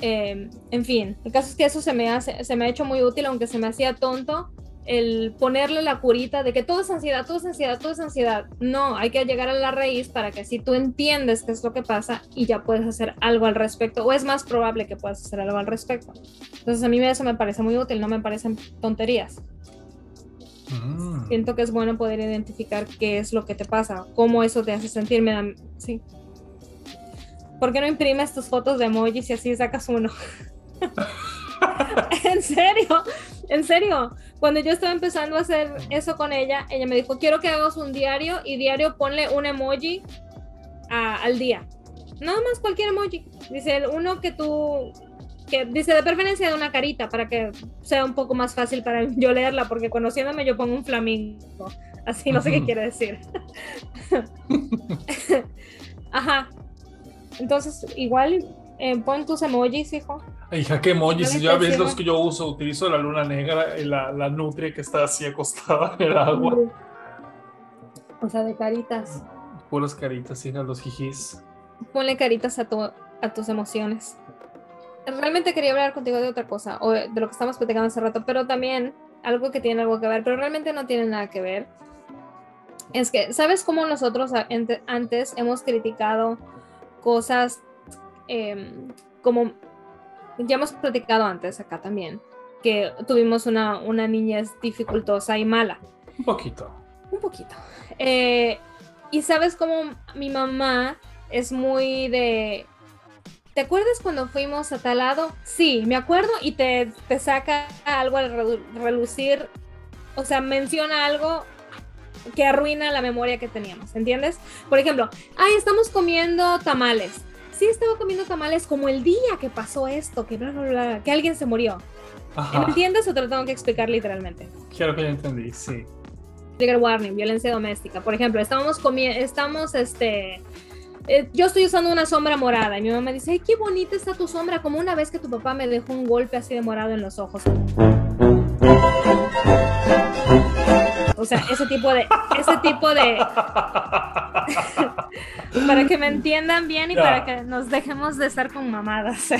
Eh, en fin, el caso es que eso se me, hace, se me ha hecho muy útil, aunque se me hacía tonto el ponerle la curita de que todo es ansiedad, todo es ansiedad, todo es ansiedad. No, hay que llegar a la raíz para que si tú entiendes qué es lo que pasa y ya puedes hacer algo al respecto, o es más probable que puedas hacer algo al respecto. Entonces a mí eso me parece muy útil, no me parecen tonterías. Mm. Siento que es bueno poder identificar qué es lo que te pasa, cómo eso te hace sentir. Me sí. ¿Por qué no imprimes tus fotos de emojis y así sacas uno? en serio, en serio. Cuando yo estaba empezando a hacer eso con ella, ella me dijo, quiero que hagas un diario y diario ponle un emoji al día. Nada más cualquier emoji. Dice, uno que tú, que dice de preferencia de una carita para que sea un poco más fácil para yo leerla, porque conociéndome yo pongo un flamingo. Así no sé qué quiere decir. Ajá. Entonces, igual eh, pon tus emojis, hijo. Hija, qué emojis. Ya ves los que yo uso. Utilizo la luna negra y la, la nutria que está así acostada en el agua. O sea, de caritas. Puras caritas, hija, los jijis. Ponle caritas a, tu, a tus emociones. Realmente quería hablar contigo de otra cosa, o de lo que estamos platicando hace rato, pero también algo que tiene algo que ver, pero realmente no tiene nada que ver. Es que, ¿sabes cómo nosotros antes hemos criticado cosas Em, como ya hemos platicado antes acá también, que tuvimos una, una niñez dificultosa y mala. Un poquito. Un poquito. Eh, y sabes cómo mi mamá es muy de... ¿Te acuerdas cuando fuimos a tal lado? Sí, me acuerdo y te, te saca algo al relucir, o sea, menciona algo que arruina la memoria que teníamos, ¿entiendes? Por ejemplo, ay, estamos comiendo tamales. Sí, estaba comiendo tamales como el día que pasó esto, que, que alguien se murió. ¿Me entiendes o te lo tengo que explicar literalmente? Quiero que ya entendí, sí. Trigger warning, violencia doméstica. Por ejemplo, estamos comiendo, estamos, este, eh, yo estoy usando una sombra morada y mi mamá me dice, ay, qué bonita está tu sombra, como una vez que tu papá me dejó un golpe así de morado en los ojos. O sea, ese tipo de, ese tipo de, para que me entiendan bien y para que nos dejemos de estar con mamadas,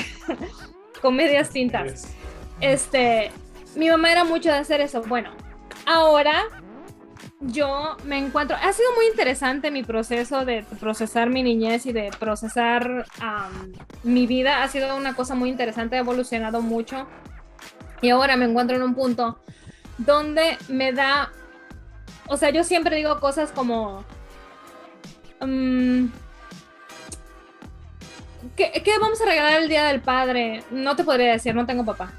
con medias tintas. Este, mi mamá era mucho de hacer eso. Bueno, ahora yo me encuentro, ha sido muy interesante mi proceso de procesar mi niñez y de procesar mi vida, ha sido una cosa muy interesante, ha evolucionado mucho y ahora me encuentro en un punto donde me da, o sea, yo siempre digo cosas como, mm, ¿qué, ¿qué vamos a regalar el Día del Padre? No te podría decir, no tengo papá.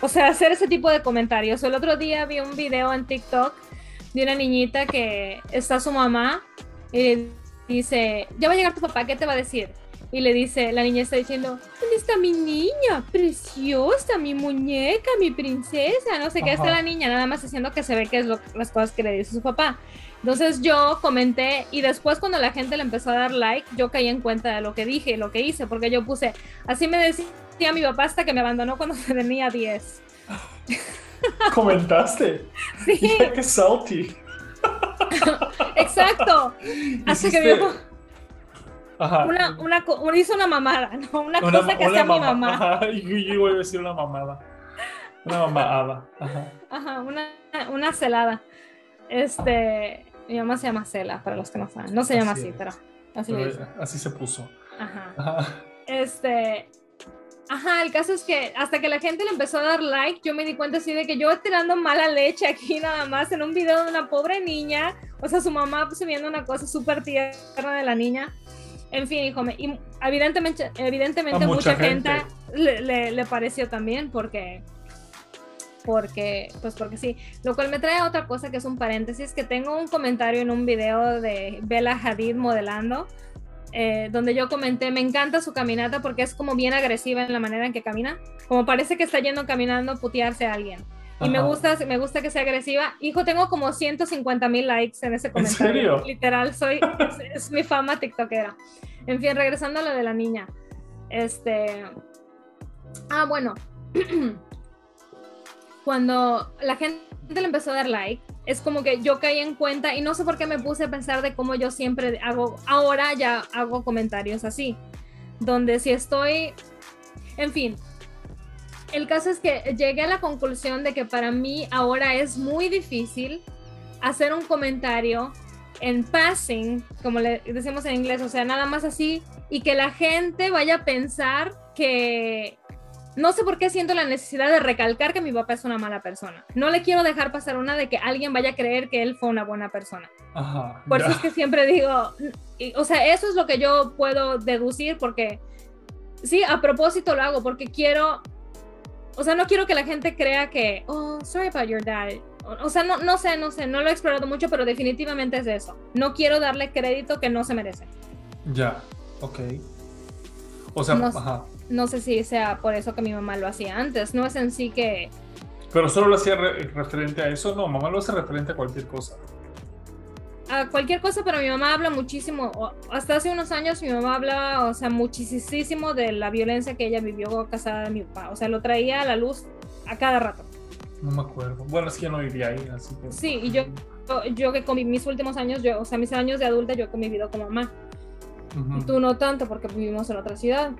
O sea, hacer ese tipo de comentarios. El otro día vi un video en TikTok de una niñita que está su mamá y dice, ya va a llegar tu papá, ¿qué te va a decir? Y le dice, la niña está diciendo, ¿dónde está mi niña? Preciosa, mi muñeca, mi princesa, no sé qué, está la niña, nada más haciendo que se ve que es las cosas que le dice su papá. Entonces yo comenté y después cuando la gente le empezó a dar like, yo caí en cuenta de lo que dije, lo que hice, porque yo puse, así me decía mi papá hasta que me abandonó cuando tenía 10. ¿Comentaste? Sí. ¡Qué salty! Exacto. Así que vio Ajá. Una, una, hizo una mamada, ¿no? Una, cosa que hacía mi mamá. Ajá. Yo, iba a decir una mamada. Una mamada. Ajá. Ajá, una, una celada. Este, mi mamá se llama Cela, para los que no saben. No se llama así, pero así, pero así se puso. Ajá. Ajá. Este, Ajá, el caso es que hasta que la gente le empezó a dar like, yo me di cuenta así de que yo tirando mala leche aquí nada más en un video de una pobre niña, o sea, su mamá subiendo una cosa súper tierna de la niña. En fin, hijo, y evidentemente, evidentemente mucha, gente, Le, le, pareció también porque, porque, pues porque sí. Lo cual me trae a otra cosa que es un paréntesis, que tengo un comentario en un video de Bella Hadid modelando, eh, donde yo comenté, me encanta su caminata porque es como bien agresiva en la manera en que camina, como parece que está yendo caminando a putearse a alguien. Y me gusta, me gusta que sea agresiva. Hijo, tengo como 150 mil likes en ese comentario. Literal, soy, es, mi fama tiktokera. En fin, regresando a lo de la niña. Este... Ah, bueno. Cuando la gente le empezó a dar like, es como que yo caí en cuenta y no sé por qué me puse a pensar de cómo yo siempre hago, ahora ya hago comentarios así, donde si estoy, en fin, el caso es que llegué a la conclusión de que para mí ahora es muy difícil hacer un comentario en passing, como le decimos en inglés, o sea, nada más así, y que la gente vaya a pensar que no sé por qué siento la necesidad de recalcar que mi papá es una mala persona. No le quiero dejar pasar una de que alguien vaya a creer que él fue una buena persona. por eso es que siempre digo, o sea, eso es lo que yo puedo deducir porque, sí, a propósito lo hago porque quiero, o sea, no quiero que la gente crea que, oh, sorry about your dad. O, sea, no, no sé, no sé, no lo he explorado mucho, pero definitivamente es eso. No quiero darle crédito que no se merece. Ya, ok. O sea, ajá no sé si sea por eso que mi mamá lo hacía antes, no es en sí que... Pero solo lo hacía referente a eso, no, mamá lo hace referente a cualquier cosa. A cualquier cosa, pero mi mamá habla muchísimo, hasta hace unos años mi mamá hablaba, o sea, muchísimo de la violencia que ella vivió casada de mi papá, o sea, lo traía a la luz a cada rato. No me acuerdo. Bueno, es que yo no vivía ahí, así que... Sí, y yo, yo que con mis últimos años, yo, o sea, mis años de adulta, yo he convivido con mamá. Y tú no tanto porque vivimos en otra ciudad.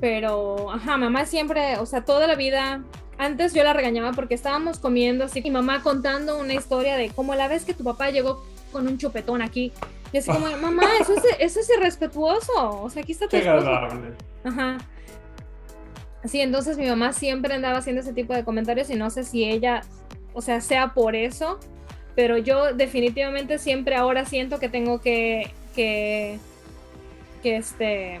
Pero, ajá, mamá siempre, o sea, toda la vida, antes yo la regañaba porque estábamos comiendo así, y mamá contando una historia de cómo la vez que tu papá llegó con un chupetón aquí. Y así como, mamá, eso es, eso es irrespetuoso. O sea, aquí está tu Qué agradable. Ajá. Sí, entonces mi mamá siempre andaba haciendo ese tipo de comentarios y no sé si ella, o sea, sea por eso, pero yo definitivamente siempre ahora siento que tengo que, que, que este,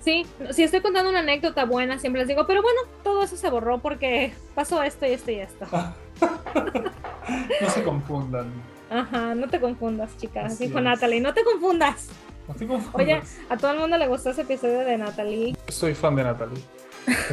sí, si estoy contando una anécdota buena, siempre les digo, pero bueno, todo eso se borró porque pasó esto y esto y esto. no se confundan. Ajá, no te confundas, chicas, dijo Natalie, no te confundas. No te confundas. Oye, a todo el mundo le gustó ese episodio de Natalie. Soy fan de Natalie.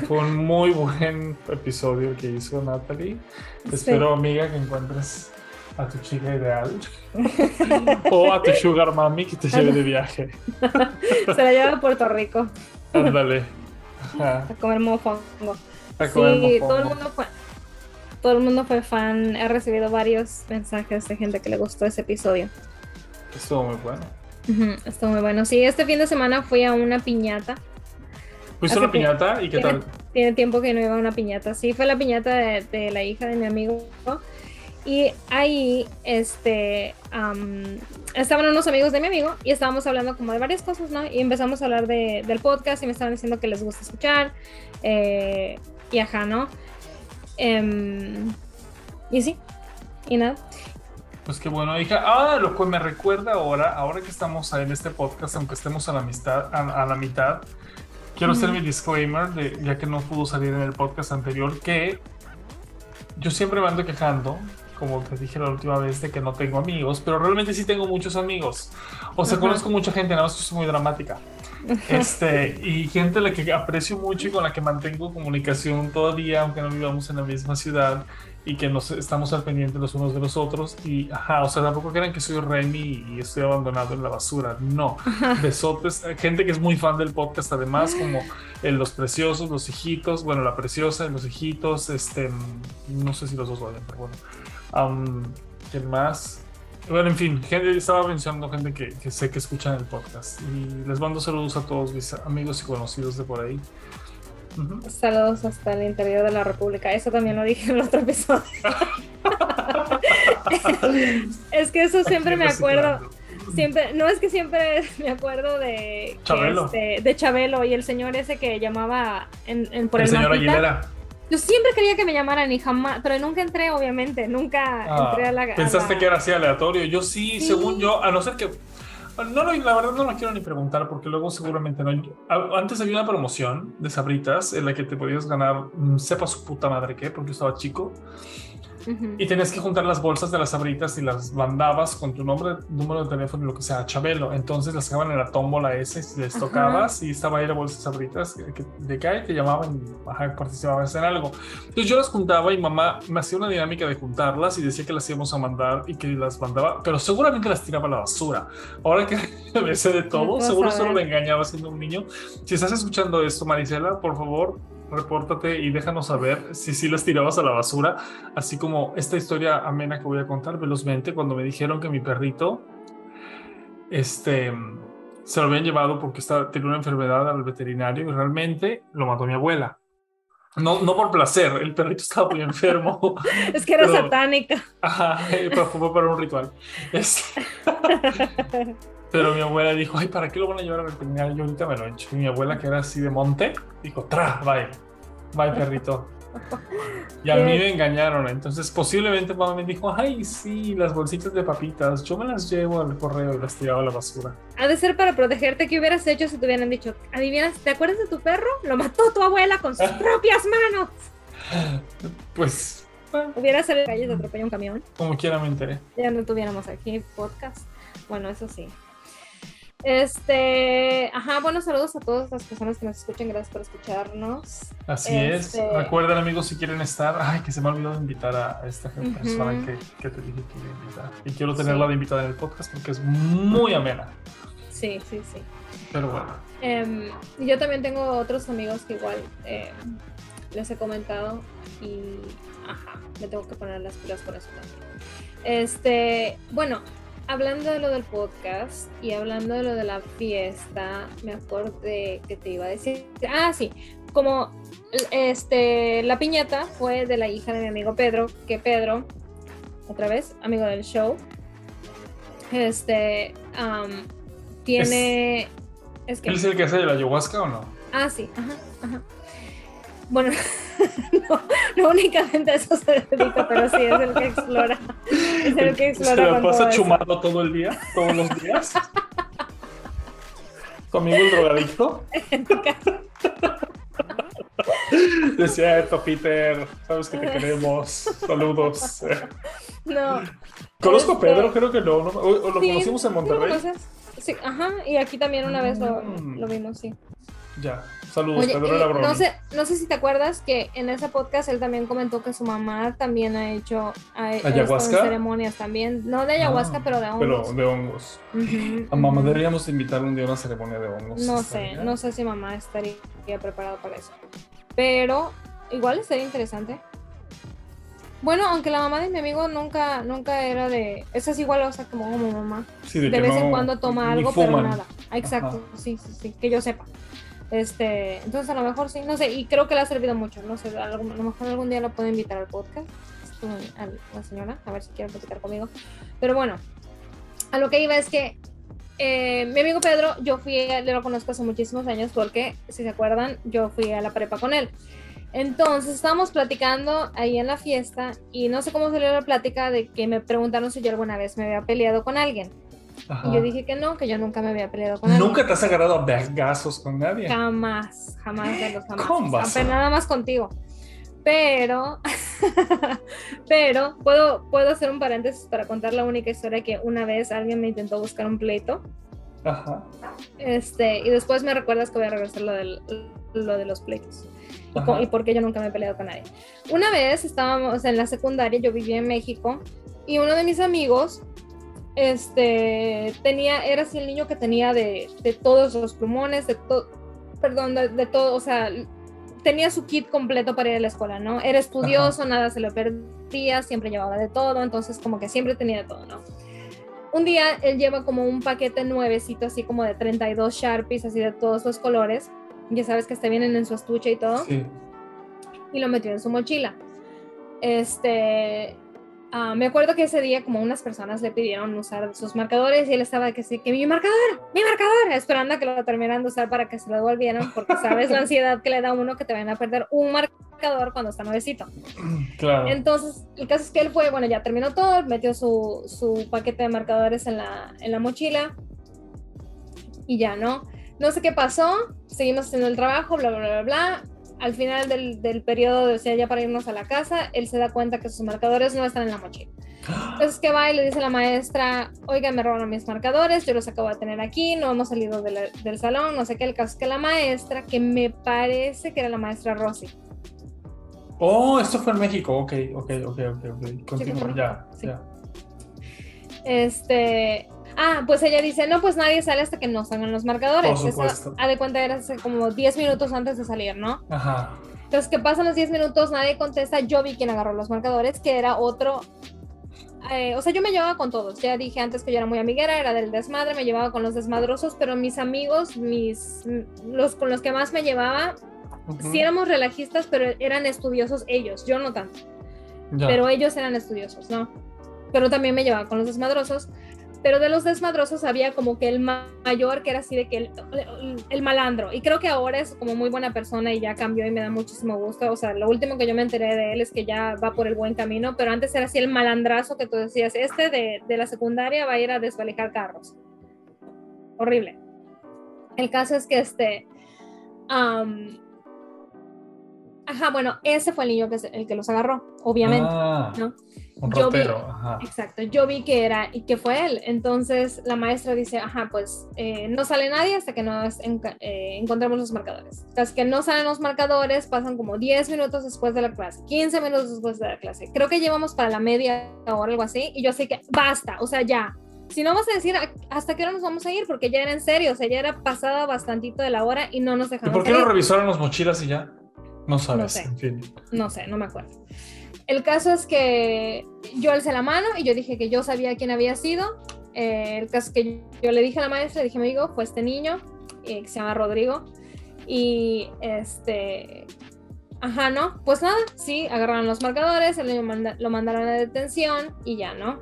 Fue un muy buen episodio que hizo Natalie. Espero, amiga, que encuentres a tu chica ideal o a tu sugar mami que te lleve de viaje. Se la lleva a Puerto Rico. Ándale. A comer mofongo. A comer sí, mofongo. todo el mundo fue. Todo el mundo fue fan. He recibido varios mensajes de gente que le gustó ese episodio. Estuvo muy bueno. Ujú, estuvo muy bueno. Sí, este fin de semana fui a una piñata. ¿Fuiste a una piñata y qué tiene- tal? Tiene tiempo que no iba a una piñata. Sí, fue la piñata de, de la hija de mi amigo. Y ahí, este, estaban unos amigos de mi amigo y estábamos hablando como de varias cosas, ¿no? Y empezamos a hablar de- del podcast y me estaban diciendo que les gusta escuchar. eh, y ajá, ¿no? Em, y sí, y nada. Pues qué bueno, hija. Ah, lo que me recuerda ahora, ahora que estamos en este podcast, aunque estemos a la, amistad, a, a la mitad, quiero hacer mi disclaimer, de, ya que no pudo salir en el podcast anterior, que yo siempre me ando quejando, como te dije la última vez, de que no tengo amigos, pero realmente sí tengo muchos amigos. O sea, Ajá. conozco mucha gente, nada más que soy muy dramática. Este, y gente a la que aprecio mucho y con la que mantengo comunicación todavía, aunque no vivamos en la misma ciudad y que nos estamos al pendiente los unos de los otros. Y, ajá, o sea, tampoco crean que soy Remy y estoy abandonado en la basura. No, besotes, gente que es muy fan del podcast, además, como eh, Los Preciosos, Los Hijitos, bueno, La Preciosa, Los Hijitos, este, mm, no sé si los dos vayan, pero bueno. Am, ¿Quién más? Bueno, en fin, gente, estaba mencionando gente que, que sé que escuchan el podcast. Y les mando saludos a todos mis amigos y conocidos de por ahí. Saludos hasta el interior de la República. Eso también lo dije en el otro episodio. es que eso siempre me acuerdo. Siempre, no es que siempre me acuerdo de Chabelo. este, de Chabelo y el señor ese que llamaba en, en- por El el, señor mapita. Aguilera. Yo siempre quería que me llamaran y jamás, pero nunca entré, obviamente, nunca Ah, entré a la. a pensaste la- que era así aleatorio. Yo sí, Sí. según yo, a no ser que. No, no, la verdad no lo quiero ni preguntar porque luego seguramente no. Antes había una promoción de sabritas en la que te podías ganar, mm, sepa su puta madre qué, porque yo estaba chico. Ujú. Y tenías que juntar las bolsas de las sabritas y las mandabas con tu nombre, número de teléfono y lo que sea, Chabelo. Entonces las sacaban en la tómbola ese, si les tocabas y estaba ahí la bolsa de sabritas que, que- de que te llamaban y ajá, participabas en algo. Entonces yo las juntaba y mamá me hacía una dinámica de juntarlas y decía que las íbamos a mandar y que las mandaba, pero seguramente las tiraba a la basura. Ahora que me sé de todo, seguro solo me engañaba siendo un niño. Si estás escuchando esto, Marisela, por favor, repórtate y déjanos saber si sí las tirabas a la basura, así como esta historia amena que voy a contar velozmente cuando me dijeron que mi perrito este se lo habían llevado porque estaba, tenía una enfermedad al veterinario y realmente lo mató mi abuela. No, no por placer, el perrito estaba muy enfermo. Es que era Pero- satánica. Ajá, eh, pero fue para un ritual. Pero mi abuela dijo, ay, ¿para qué lo van a llevar al veterinario? Yo ahorita me lo echo. Y mi abuela, que era así de monte, dijo, tra, bye, bye, perrito. Y a mí Qué- me engañaron. Entonces, posiblemente mamá me dijo, ay, sí, las bolsitas de papitas, yo me las llevo al correo y las tiraba a la basura. Ha de ser para protegerte. ¿Qué hubieras hecho si te hubieran dicho, adivinas, ¿te acuerdas de tu perro? Lo mató tu abuela con sus propias manos. Pues, bueno, Hubieras salido a la calle y te atropelló un camión. como quiera me enteré. Ya no tuviéramos aquí podcast. Bueno, eso sí. Este, ajá, buenos saludos a todas las personas que nos escuchan. Gracias por escucharnos. Así es. Este- Recuerden, amigos, si quieren estar. Ay, que se me ha olvidado invitar a esta persona que, que te dije que iba a invitar. Y quiero tenerla Sí. de invitada en el podcast porque es muy amena. Sí, sí, sí. Pero bueno. Em, yo también tengo otros amigos que igual em, les he comentado y ajá, me tengo que poner las pilas con eso también. Este, bueno, hablando de lo del podcast y hablando de lo de la fiesta, me acordé que te iba a decir. Ah, sí, como este, la piñata fue de la hija de mi amigo Pedro, que Pedro, otra vez, amigo del show, este, tiene. Es que. ¿Él es el que hace de la ayahuasca o no? Ah, sí, ajá, ajá. Bueno, no, no únicamente a eso se dedica, pero sí es el que explora. Es el que explora. ¿Se la pasa eso. chumado todo el día? ¿Todos los días? ¿Conmigo el drogadicto? Decía esto, Peter. Sabes que te queremos. Saludos. No. ¿Conozco a Este- Pedro? Creo que no. ¿no? ¿O, o lo Sí, conocimos en ¿sí lo Monterrey? conoces? Sí, ajá, y aquí también una vez lo, Mm. lo vimos, sí. ya. Saludos, Oye, broma. no sé, no sé si te acuerdas que en ese podcast él también comentó que su mamá también ha hecho ceremonias también, no de ayahuasca, Ah, pero de Pero hongos. de hongos. A mamá deberíamos invitar un día a una ceremonia de hongos. No ¿Estaría? sé, no sé si mamá estaría preparada para eso. Pero igual estaría interesante. Bueno, aunque la mamá de mi amigo nunca, nunca era de. Esa es igual, o sea, como, como mamá. Sí, De que vez en cuando toma algo, pero nada. Exacto, sí, sí, sí, que yo sepa. Este, entonces a lo mejor sí, no sé, y creo que le ha servido mucho, no sé, a lo, mejor algún día la puedo invitar al podcast, esto, a la señora, a ver si quiere platicar conmigo. Pero bueno, a lo que iba es que eh, mi amigo Pedro, yo fui, le lo conozco hace muchísimos años porque, si se acuerdan, yo fui a la prepa con él. Entonces estábamos platicando ahí en la fiesta y no sé cómo salió la plática de que me preguntaron si yo alguna vez me había peleado con alguien. Ajá. Y yo dije que no, que yo nunca me había peleado con alguien. Nunca te has agarrado a vergazos con nadie. Jamás, jamás de los jamás. ¿Cómo Apenas nada más contigo. Pero, pero puedo, puedo hacer un paréntesis para contar la única historia que una vez alguien me intentó buscar un pleito. Ajá. Este, y después me recuerdas que voy a regresar lo, del, lo de los pleitos. Ajá. y por qué yo nunca me he peleado con nadie. Una vez estábamos en la secundaria, yo vivía en México, y uno de mis amigos, este, tenía, era así el niño que tenía de, de todos los plumones, de todo, perdón, de, de todo, o sea, tenía su kit completo para ir a la escuela, ¿no? Era estudioso, nada se lo perdía, siempre llevaba de todo, entonces como que siempre tenía de todo, ¿no? Un día él lleva como un paquete nuevecito, así como de 32 Sharpies, así de todos los colores, ya sabes que te vienen en su estuche y todo Sí. y lo metió en su mochila. Este, ah, me acuerdo que ese día como unas personas le pidieron usar sus marcadores y él estaba que sí, que mi marcador, mi marcador, esperando a que lo terminaran de usar para que se lo devolvieran, porque sabes la ansiedad que le da a uno que te vayan a perder un marcador cuando está nuevecito. Claro. Entonces, el caso es que él fue, bueno, ya terminó todo, metió su, su paquete de marcadores en la, en la mochila y ya, ¿no? No sé qué pasó, seguimos haciendo el trabajo, bla, bla, bla, bla. Al final del, del periodo, o sea, ya para irnos a la casa, él se da cuenta que sus marcadores no están en la mochila. Entonces que va y le dice a la maestra, oiga, me robaron mis marcadores, yo los acabo de tener aquí, no hemos salido de la- del salón, no sé qué. El caso es que la maestra, que me parece que era la maestra Rosy, Oh, esto fue en México. Ok, ok, ok, ok, ok. Continúa, sí. ya. Este. Ah, pues ella dice, no, pues nadie sale hasta que no salgan los marcadores. Por Eso, supuesto. a de cuenta era como 10 minutos antes de salir, ¿no? Ajá. Entonces, que pasan los 10 minutos, nadie contesta. Yo vi quien agarró los marcadores, que era otro. eh, o sea, yo me llevaba con todos. Ya dije antes que yo era muy amiguera, era del desmadre, me llevaba con los desmadrosos, pero mis amigos, mis los con los que más me llevaba, Ujú. sí éramos relajistas, pero eran estudiosos ellos, yo no tanto Ya. pero ellos eran estudiosos, ¿no? Pero también me llevaba con los desmadrosos. Pero de los desmadrosos había como que el ma- mayor, que era así de que el, malandro. Y creo que ahora es como muy buena persona y ya cambió y me da muchísimo gusto. O sea, lo último que yo me enteré de él es que ya va por el buen camino, pero antes era así el malandrazo que tú decías, este de, de la secundaria va a ir a desvalijar carros. Horrible. El caso es que este... ajá, bueno, ese fue el niño que se- el que los agarró, obviamente. Ah, ¿no? Un Yo vi- ratero. Ajá. Exacto, yo vi que era y que fue él. Entonces la maestra dice, ajá, pues eh, no sale nadie hasta que nos enca- eh, encontremos los marcadores. Hasta que no salen los marcadores, pasan como 10 minutos después de la clase, 15 minutos después de la clase. Creo que llevamos para la media hora, algo así, y yo sé que basta, o sea, ya. Si no vas a decir "¿A- hasta qué hora nos vamos a ir, porque ya era en serio, o sea, ya era pasada bastantito de la hora y no nos ¿Y dejaron por qué no revisaron las mochilas y ya? No sabes, sé. en fin. No sé, no me acuerdo. El caso es que yo alcé la mano y yo dije que yo sabía quién había sido. Eh, el caso es que yo le dije a la maestra, le dije, amigo, fue este niño, eh, que se llama Rodrigo. Y este, ajá, ¿no? Pues nada, sí, agarraron los marcadores, manda- lo mandaron a detención y ya, ¿no?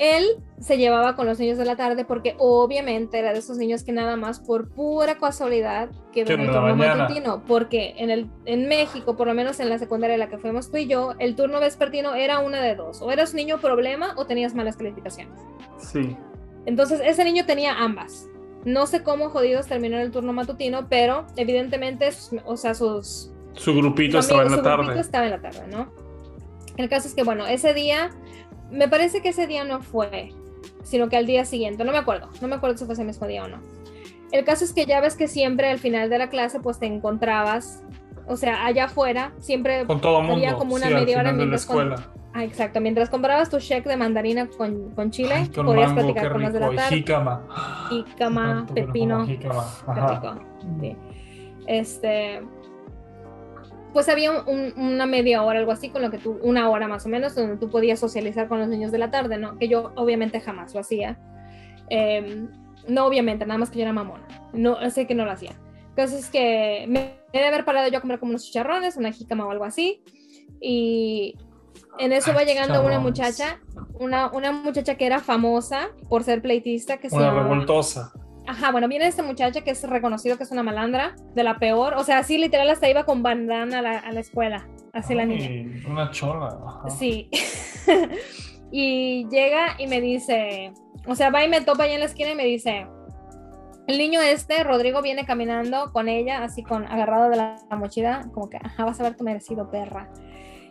Él se llevaba con los niños de la tarde porque obviamente era de esos niños que nada más por pura casualidad que ven el turno matutino, porque en, el, en México, por lo menos en la secundaria en la que fuimos tú y yo, el turno vespertino era una de dos, o eras niño problema o tenías malas calificaciones. Sí. Entonces ese niño tenía ambas. No sé cómo jodidos terminó el turno matutino, pero evidentemente, o sea, sus... Su grupito estaba en la tarde. Su grupito estaba en la tarde, ¿no? El caso es que, bueno, ese día me parece que ese día no fue, sino que al día siguiente, no me acuerdo, no me acuerdo si fue ese mismo día o no. El caso es que ya ves que siempre al final de la clase pues te encontrabas, o sea, allá afuera, siempre con todo mundo, había como una media hora mientras la escuela. ah, exacto, mientras comprabas tu cheque de mandarina con, con chile, podías platicar con las de la tarde. Jícama. Jícama, pepino. Jícama. Sí. Este, pues había una media hora, algo así, con lo que tú, una hora más o menos, donde tú podías socializar con los niños de la tarde, ¿no? Que yo obviamente jamás lo hacía. Em, no, obviamente, nada más que yo era mamona. No, sé que no lo hacía. Entonces, que me de haber parado yo a comer como unos chicharrones, una jícama o algo así. Y en eso va llegando una muchacha, una, una muchacha que era famosa por ser pleitista, que una revoltosa. Ajá, bueno, viene esta muchacha que es reconocido que es una malandra, de la peor. O sea, así literal hasta iba con bandana a la, a la escuela. Así la niña. Una chola. Sí. y llega y me dice, o sea, va y me topa ahí en la esquina y me dice, el niño este, Rodrigo, viene caminando con ella, así con agarrado de la, mochila, como que, ajá, vas a ver tu merecido, perra.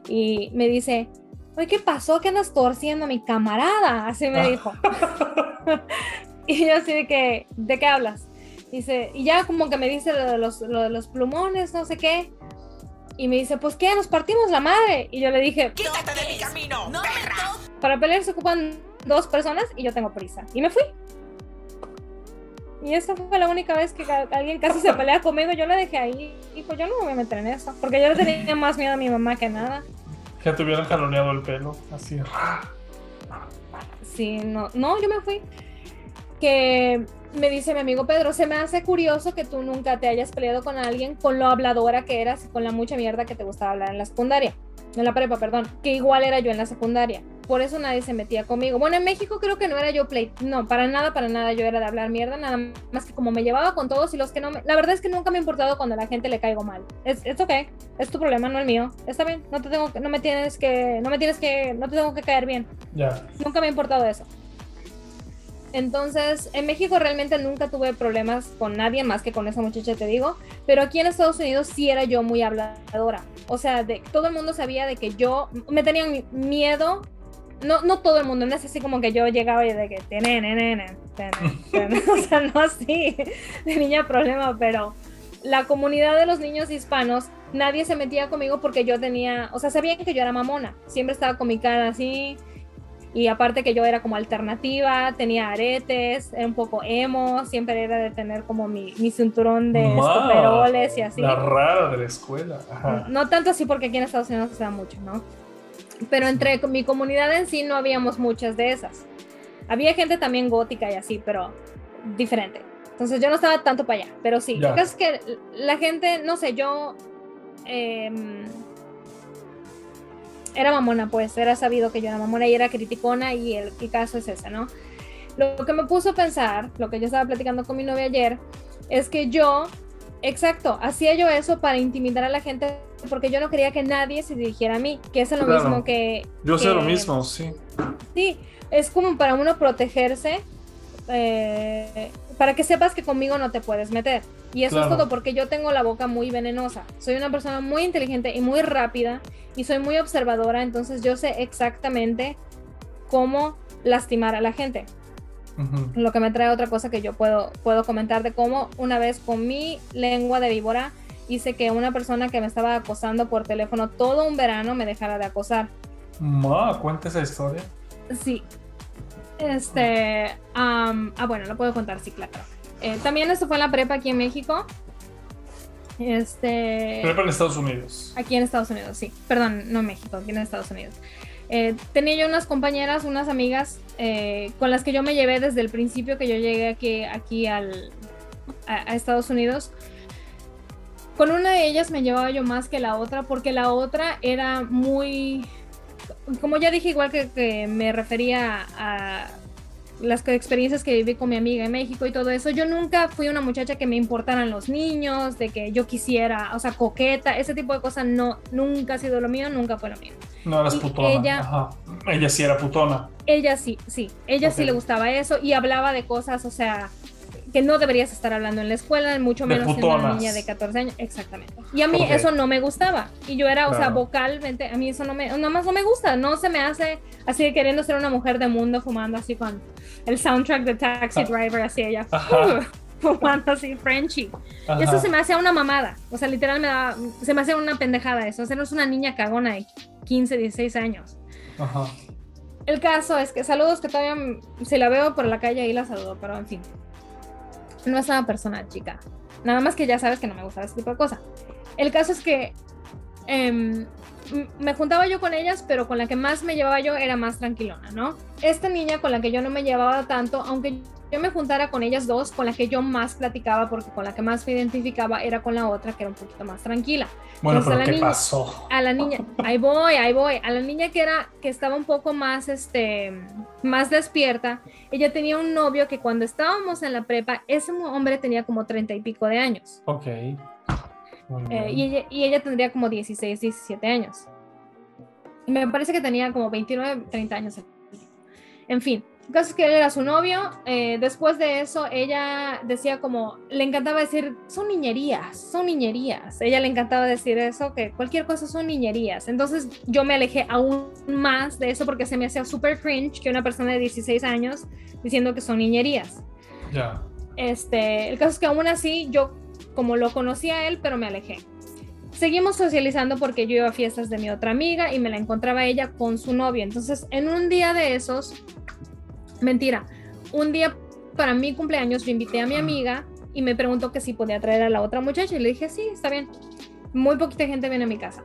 Y me dice, oye, ¿qué pasó? ¿Qué andas torciendo a mi camarada? Así me dijo. Y yo así de que, ¿de qué hablas? Dice, y ya como que me dice lo de los, lo de los plumones, no sé qué. Y me dice, pues qué, nos partimos la madre. Y yo le dije, quítate de mi camino, no, Para pelear se ocupan dos personas y yo tengo prisa. Y me fui. Y esa fue la única vez que alguien casi se pelea conmigo. Yo la dejé ahí y pues yo no me voy a meter en eso. Porque yo le tenía más miedo a mi mamá que nada. Que te hubieran jaloneado el pelo, así. Sí, no, no, yo me fui que me dice mi amigo Pedro, se me hace curioso que tú nunca te hayas peleado con alguien con lo habladora que eras con la mucha mierda que te gustaba hablar en la secundaria, en la prepa, perdón, que igual era yo en la secundaria. Por eso nadie se metía conmigo. Bueno, en México creo que no era yo play, no, para nada, para nada yo era de hablar mierda, nada más que como me llevaba con todos y los que no me... La verdad es que nunca me ha importado cuando a la gente le caigo mal. Es, es ok, es tu problema, no el mío. Está bien, no te tengo, no me tienes que, no me tienes que, no te tengo que caer bien. Ya. Nunca me ha importado eso. Entonces, en México realmente nunca tuve problemas con nadie más que con esa muchacha, te digo, pero aquí en Estados Unidos sí era yo muy habladora. O sea, de, todo el mundo sabía de que yo me tenían miedo. No, no todo el mundo, no es así como que yo llegaba y de que tiene, nene, o sea, no así, de niña problema, pero la comunidad de los niños hispanos, nadie se metía conmigo porque yo tenía, o sea, sabían que yo era mamona, siempre estaba con mi cara así, y aparte que yo era como alternativa, tenía aretes, era un poco emo, siempre era de tener como mi, mi cinturón de estoperoles y así. La rara de la escuela. No tanto así porque aquí en Estados Unidos se da mucho, ¿no? Pero entre mi comunidad en sí no habíamos muchas de esas. Había gente también gótica y así, pero diferente. Entonces yo no estaba tanto para allá, pero sí. Lo que es que la gente, no sé, yo... Eh, era mamona, pues, era sabido que yo era mamona y era criticona y el, caso es ese, ¿no? Lo que me puso a pensar, lo que yo estaba platicando con mi novia ayer, es que yo, exacto, hacía yo eso para intimidar a la gente porque yo no quería que nadie se dirigiera a mí, que es lo mismo que... Yo sé lo mismo, sí. Sí, es como para uno protegerse, eh, para que sepas que conmigo no te puedes meter. Y eso es todo porque yo tengo la boca muy venenosa. Soy una persona muy inteligente y muy rápida y soy muy observadora, entonces yo sé exactamente cómo lastimar a la gente. Lo que me trae otra cosa que yo puedo, puedo comentar de cómo una vez con mi lengua de víbora hice que una persona que me estaba acosando por teléfono todo un verano me dejara de acosar. Ma, cuenta esa historia. Sí. Este, ah, bueno, lo puedo contar, sí, claro. Eh, también esto fue en la prepa aquí en México. Este. Prepa en Estados Unidos. Aquí en Estados Unidos, sí. Perdón, no en México, aquí en Estados Unidos. Eh, tenía yo unas compañeras, unas amigas eh, con las que yo me llevé desde el principio que yo llegué aquí, aquí al, a, Estados Unidos. Con una de ellas me llevaba yo más que la otra porque la otra era muy como ya dije, igual que, que me refería a las experiencias que viví con mi amiga en México y todo eso, yo nunca fui una muchacha que me importaran los niños, de que yo quisiera, o sea, coqueta, ese tipo de cosas no, nunca ha sido lo mío, nunca fue lo mío. No eras putona. Ella, ella sí era putona. Ella sí, sí, ella sí le gustaba eso y hablaba de cosas, o sea, que no deberías estar hablando en la escuela, mucho menos siendo una niña de 14 años. Exactamente. Y a mí eso no me gustaba. Y yo era, o sea, vocalmente, a mí eso no me, nada más no me gusta. No se me hace así queriendo ser una mujer de mundo fumando así con el soundtrack de Taxi ah. Driver, así ella. fumando así, Frenchy. Y eso se me hacía una mamada. O sea, literal me se me hacía una pendejada eso. O sea, no es una niña cagona de 15, 16 años. Ajá. El caso es que saludos que todavía, si la veo por la calle ahí la saludo, pero en fin no es una persona chica. Nada más que ya sabes que no me gusta ese tipo de cosas. El caso es que em, me juntaba yo con ellas, pero con la que más me llevaba yo era más tranquilona, ¿no? Esta niña con la que yo no me llevaba tanto, aunque yo me juntara con ellas dos, con la que yo más platicaba, porque con la que más me identificaba era con la otra, que era un poquito más tranquila. Bueno, pero ¿qué pasó? A la niña, ahí voy, ahí voy, a la niña que era, que estaba un poco más, este, más despierta, ella tenía un novio que cuando estábamos en la prepa, ese hombre tenía como treinta y pico de años. Ok. Eh, y, ella, y ella tendría como 16, 17 años. Me parece que tenía como 29, 30 años. En fin, el caso es que él era su novio. Eh, después de eso, ella decía como, le encantaba decir, son niñerías, son niñerías. Ella le encantaba decir eso, que cualquier cosa son niñerías. Entonces yo me alejé aún más de eso porque se me hacía súper cringe que una persona de 16 años diciendo que son niñerías. Ya. Este, el caso es que aún así yo como lo conocía él, pero me alejé. Seguimos socializando porque yo iba a fiestas de mi otra amiga y me la encontraba ella con su novio. Entonces, en un día de esos, Mentira. Un día para mi cumpleaños yo invité a mi amiga y me preguntó que si podía traer a la otra muchacha y le dije, sí, está bien. Muy poquita gente viene a mi casa.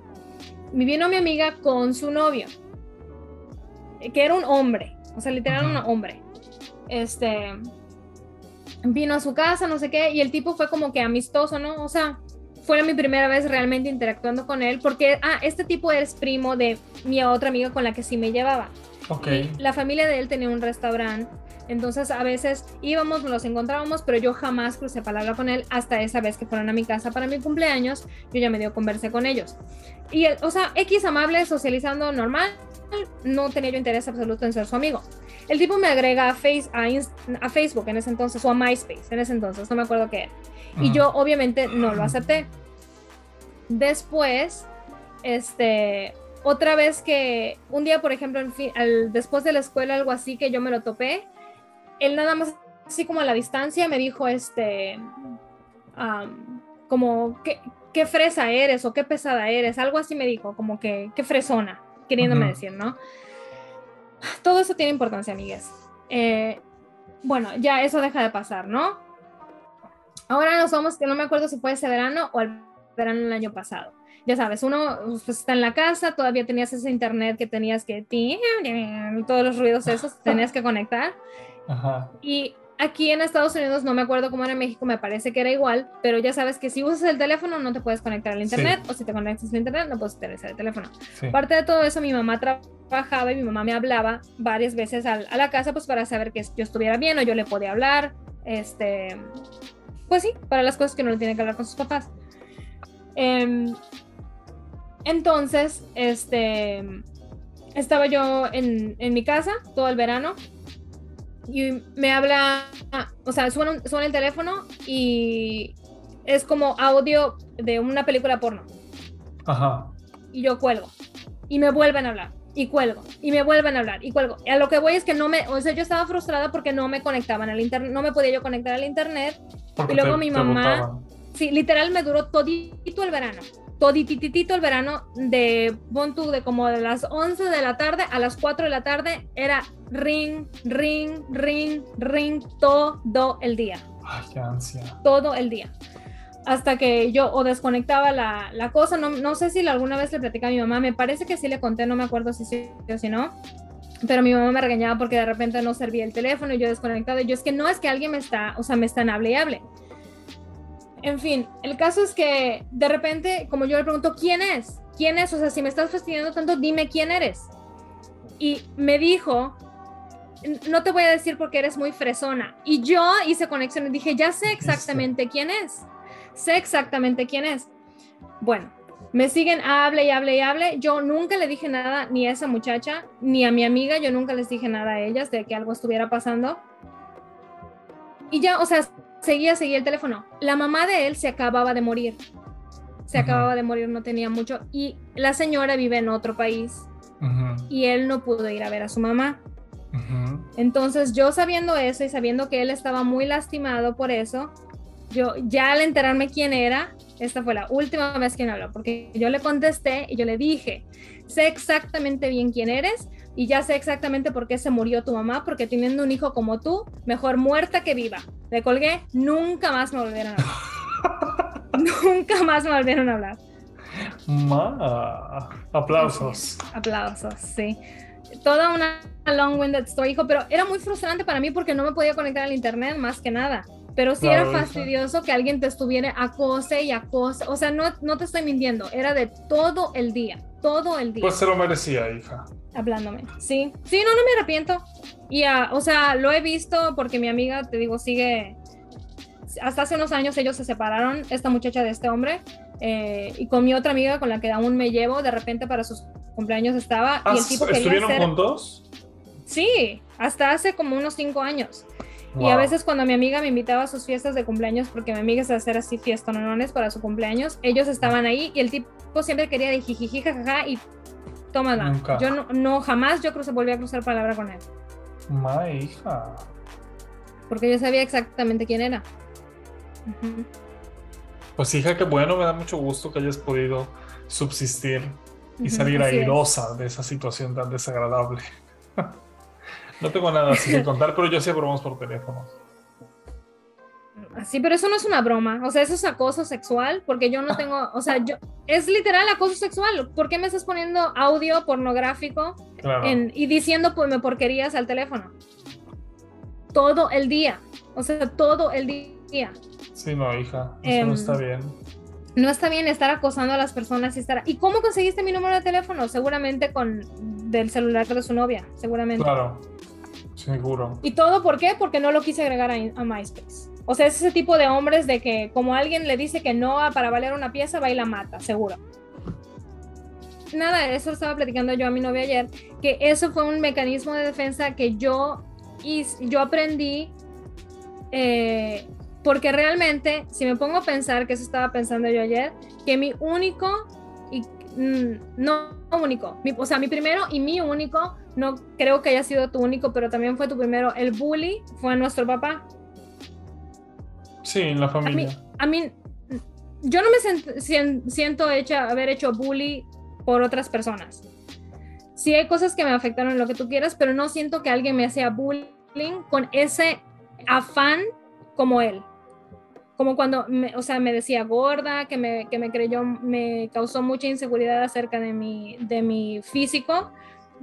Me vino mi amiga con su novio, que era un hombre, o sea, literal un hombre. Este, vino a su casa, no sé qué, y el tipo fue como que amistoso, ¿no? O sea, fue mi primera vez realmente interactuando con él, porque, ah, este tipo es primo de mi otra amiga con la que sí me llevaba. la familia de él tenía un restaurante, entonces a veces íbamos, nos encontrábamos, pero yo jamás crucé palabra con él hasta esa vez que fueron a mi casa para mi cumpleaños, yo ya me dio conversé con ellos. Y, o sea, X amable, socializando normal, no tenía yo interés absoluto en ser su amigo. El tipo me agrega a, face, a, Facebook en ese entonces, o a MySpace en ese entonces, no me acuerdo qué era. Y yo obviamente no lo acepté. Después, este, otra vez que un día, por ejemplo, en fin, al, después de la escuela, algo así que yo me lo topé, él nada más así como a la distancia me dijo, este, como, ¿qué, ¿qué, fresa eres o qué pesada eres? Algo así me dijo, como que, qué fresona, queriéndome decir, ¿no? Todo eso tiene importancia, amigues. Eh, bueno, ya eso deja de pasar, ¿no? Ahora nos vamos, que no me acuerdo si fue ese verano o el verano del año pasado. Ya sabes, uno pues, está en la casa, todavía tenías ese internet que tenías que, todos los ruidos esos, tenías que conectar. Ajá. Y aquí en Estados Unidos, no me acuerdo cómo era en México, me parece que era igual, pero ya sabes que si usas el teléfono no te puedes conectar al internet, o si te conectas al internet no puedes utilizar el teléfono. Parte de todo eso, mi mamá trabajaba y mi mamá me hablaba varias veces a, a, la casa, pues para saber que yo estuviera bien o yo le podía hablar, este, pues sí, para las cosas que no le tiene que hablar con sus papás. Em, entonces, este, estaba yo en, en, mi casa todo el verano y me habla, o sea, suena, suena el teléfono y es como audio de una película porno. Ajá. Y yo cuelgo y me vuelven a hablar y cuelgo y me vuelven a hablar y cuelgo. Y a lo que voy es que no me, o sea, yo estaba frustrada porque no me conectaban al internet, no me podía yo conectar al internet. y luego mi mamá, sí, literal me duró todito el verano, todititito el verano de Bontu de como de las 11 de la tarde a las 4 de la tarde era ring, ring, ring, ring todo el día. Ay, qué ansia. Todo el día hasta que yo o desconectaba la, la cosa, no, no, sé si alguna vez le platicé a mi mamá, me parece que sí le conté, no me acuerdo si sí o si no, pero mi mamá me regañaba porque de repente no servía el teléfono y yo desconectado, y yo es que no es que alguien me está, o sea, me están hable y hable. En fin, el caso es que de repente, como yo le pregunto, ¿quién es? ¿Quién es? O sea, si me estás fastidiando tanto, dime quién eres. y me dijo, no te voy a decir porque eres muy fresona. Y yo hice conexión y dije, ya sé exactamente quién es. Sé exactamente quién es. Bueno, me siguen, hable y hable y hable. Yo nunca le dije nada ni a esa muchacha, ni a mi amiga, yo nunca les dije nada a ellas de que algo estuviera pasando. Y ya, o sea, seguía, seguía el teléfono. La mamá de él se acababa de morir. Se acababa de morir, no tenía mucho. Y la señora vive en otro país. Y él no pudo ir a ver a su mamá. Entonces yo sabiendo eso y sabiendo que él estaba muy lastimado por eso, yo ya al enterarme quién era, esta fue la última vez que me habló, porque yo le contesté y yo le dije, sé exactamente bien quién eres y ya sé exactamente por qué se murió tu mamá, porque teniendo un hijo como tú, mejor muerta que viva. Le colgué, nunca más me volvieron a hablar. nunca más me volvieron a hablar. Ma, aplausos. Aplausos, sí. Toda una long-winded story, hijo, pero era muy frustrante para mí porque no me podía conectar al internet más que nada. Pero sí era fastidioso que alguien te estuviera acose y acose. O sea, no, no te estoy mintiendo, era de todo el día, todo el día. Pues se lo merecía, hija. Hablándome. Sí, sí, no, no me arrepiento. Y, uh, o sea, lo he visto porque mi amiga, te digo, sigue. Hasta hace unos años ellos se separaron, esta muchacha de este hombre, eh, y con mi otra amiga con la que aún me llevo, de repente para sus cumpleaños estaba. y el tipo quería ¿Estuvieron juntos? Sí, hasta hace como unos cinco años. Y a veces cuando mi amiga me invitaba a sus fiestas de cumpleaños, porque mi amiga es de hacer así fiestonones para su cumpleaños, ellos estaban ahí y el tipo siempre quería de jijiji, jajaja y tómala. Yo no, no, jamás yo crucé, volví a cruzar palabra con él. Ma hija. Porque yo sabía exactamente quién era. Pues hija, qué bueno, me da mucho gusto que hayas podido subsistir y salir airosa de esa situación tan desagradable. No tengo nada así que contar, pero yo sé bromas por teléfono. Sí, pero eso no es una broma, o sea, eso es acoso sexual, porque yo no tengo, o sea, yo, es literal acoso sexual. ¿Por qué me estás poniendo audio pornográfico y diciendo pues, me porquerías al teléfono? Todo el día, o sea, todo el día. Sí, no, hija, eso no em, está bien. No está bien estar acosando a las personas y estar. ¿Y cómo conseguiste mi número de teléfono? Seguramente con del celular de su novia, seguramente. Claro. Seguro. ¿Y todo por qué? Porque no lo quise agregar a, MySpace. O sea, es ese tipo de hombres de que como alguien le dice que no para valer una pieza, va y la mata, seguro. Nada, eso estaba platicando yo a mi novia ayer, que eso fue un mecanismo de defensa que yo, yo aprendí, eh, porque realmente, si me pongo a pensar, que eso estaba pensando yo ayer, que mi único, y mm, no único, o sea, mi primero y mi único no creo que haya sido tu único, pero también fue tu primero. El bully fue nuestro papá. Sí, en la familia. A mí, yo no me siento hecha haber hecho bully por otras personas. Sí hay cosas que me afectaron lo que tú quieras, pero no siento que alguien me hacía bullying con ese afán como él. Como cuando, me, o sea, me decía gorda, que me, que me creyó, me causó mucha inseguridad acerca de mi, de mi físico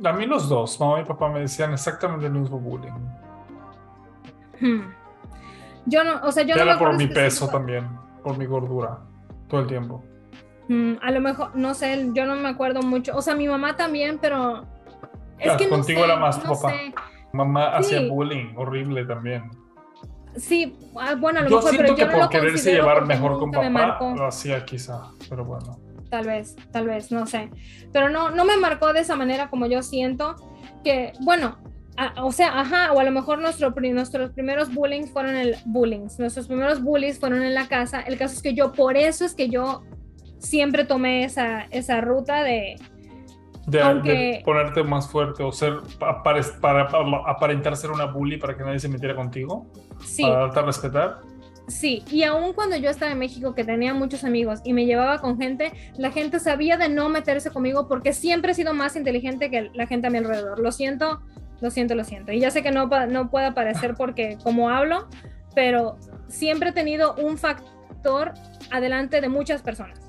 a mí los dos, mamá y papá me decían exactamente el mismo bullying. Hmm. Yo no, o sea, yo no Era por mi peso también, por mi gordura, todo el tiempo. Hmm, a lo mejor, no sé, yo no me acuerdo mucho. O sea, mi mamá también, pero. Es que contigo era más tu papá. Mamá hacía bullying horrible también. Sí, ah, bueno, a lo yo mejor, siento que por quererse llevar mejor con papá lo hacía quizá, pero bueno tal vez, tal vez, no sé. Pero no, no me marcó de esa manera como yo siento que, bueno, o sea, ajá, o a lo mejor nuestro, nuestros primeros bullying fueron el bullying, nuestros primeros bullies fueron en la casa. El caso es que yo, por eso es que yo siempre tomé esa, esa ruta de... De, ponerte más fuerte o ser para, aparentar ser una bully para que nadie se metiera contigo. Sí. Para darte a respetar. Sí, y aún cuando yo estaba en México, que tenía muchos amigos y me llevaba con gente, la gente sabía de no meterse conmigo porque siempre he sido más inteligente que la gente a mi alrededor. Lo siento, lo siento, lo siento. Y ya sé que no, no puede parecer porque como hablo, pero siempre he tenido un factor adelante de muchas personas.